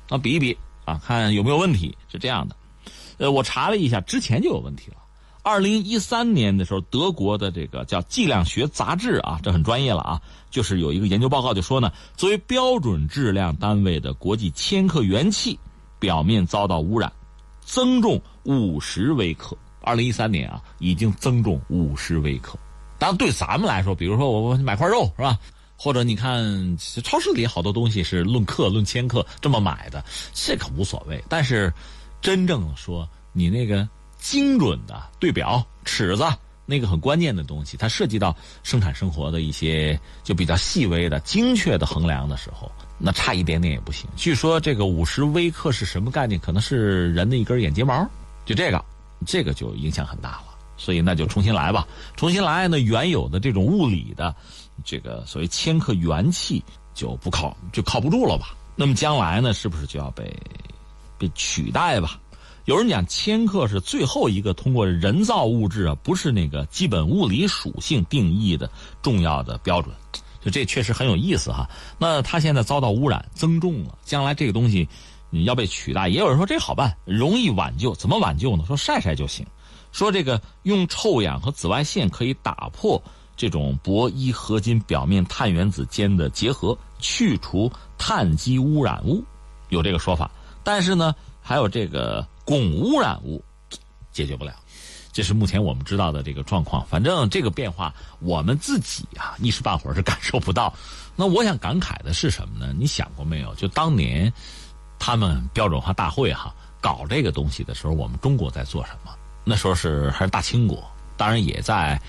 啊，比一比啊，看有没有问题，是这样的。呃，我查了一下，之前就有问题了。二零一三年的时候，德国的这个叫《计量学杂志》啊，这很专业了啊，就是有一个研究报告就说呢，作为标准质量单位的国际千克元器表面遭到污染，增重五十微克。二零一三年啊，已经增重五十微克。当然，对咱们来说，比如说我我买块肉是吧？或者你看超市里好多东西是论克、论千克这么买的，这可无所谓。但是，真正说你那个精准的对表尺子，那个很关键的东西，它涉及到生产生活的一些就比较细微的、精确的衡量的时候，那差一点点也不行。据说这个五十微克是什么概念？可能是人的一根眼睫毛，就这个，这个就影响很大了。所以那就重新来吧，重新来呢，原有的这种物理的，这个所谓千克元气就不靠就靠不住了吧？那么将来呢，是不是就要被被取代吧？有人讲千克是最后一个通过人造物质啊，不是那个基本物理属性定义的重要的标准，就这确实很有意思哈。那它现在遭到污染增重了，将来这个东西你要被取代，也有人说这好办，容易挽救，怎么挽救呢？说晒晒就行。说这个用臭氧和紫外线可以打破这种铂一合金表面碳原子间的结合，去除碳基污染物，有这个说法。但是呢，还有这个汞污染物解决不了，这是目前我们知道的这个状况。反正这个变化，我们自己啊一时半会儿是 [laughs] 感受不到。那我想感慨的是什么呢？你想过没有？就当年他们标准化大会哈搞这个东西的时候，我们中国在做什么？那时候是还是大清国，当然也在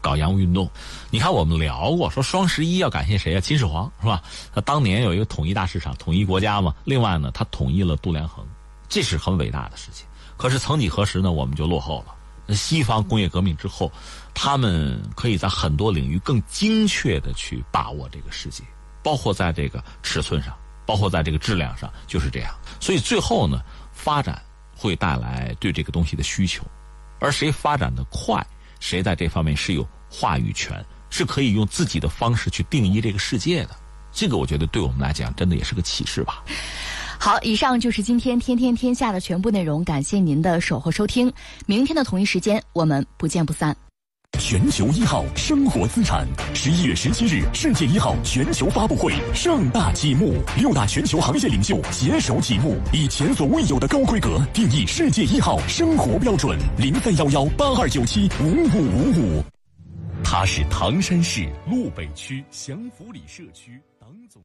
搞洋务运动。你看，我们聊过说双十一要感谢谁啊？秦始皇是吧？他当年有一个统一大市场，统一国家嘛。另外呢，他统一了度量衡，这是很伟大的事情。可是曾几何时呢，我们就落后了。西方工业革命之后，他们可以在很多领域更精确的去把握这个世界，包括在这个尺寸上，包括在这个质量上，就是这样。所以最后呢，发展会带来对这个东西的需求。而谁发展的快，谁在这方面是有话语权，是可以用自己的方式去定义这个世界的。这个我觉得对我们来讲，真的也是个启示吧。好，以上就是今天《天天天下》的全部内容，感谢您的守候收听。明天的同一时间，我们不见不散。全球一号生活资产，十一月十七日，世界一号全球发布会盛大启幕，六大全球行业领袖携手启幕，以前所未有的高规格定义世界一号生活标准，零三幺幺八二九七五五五五。他是唐山市路北区祥福里社区党总。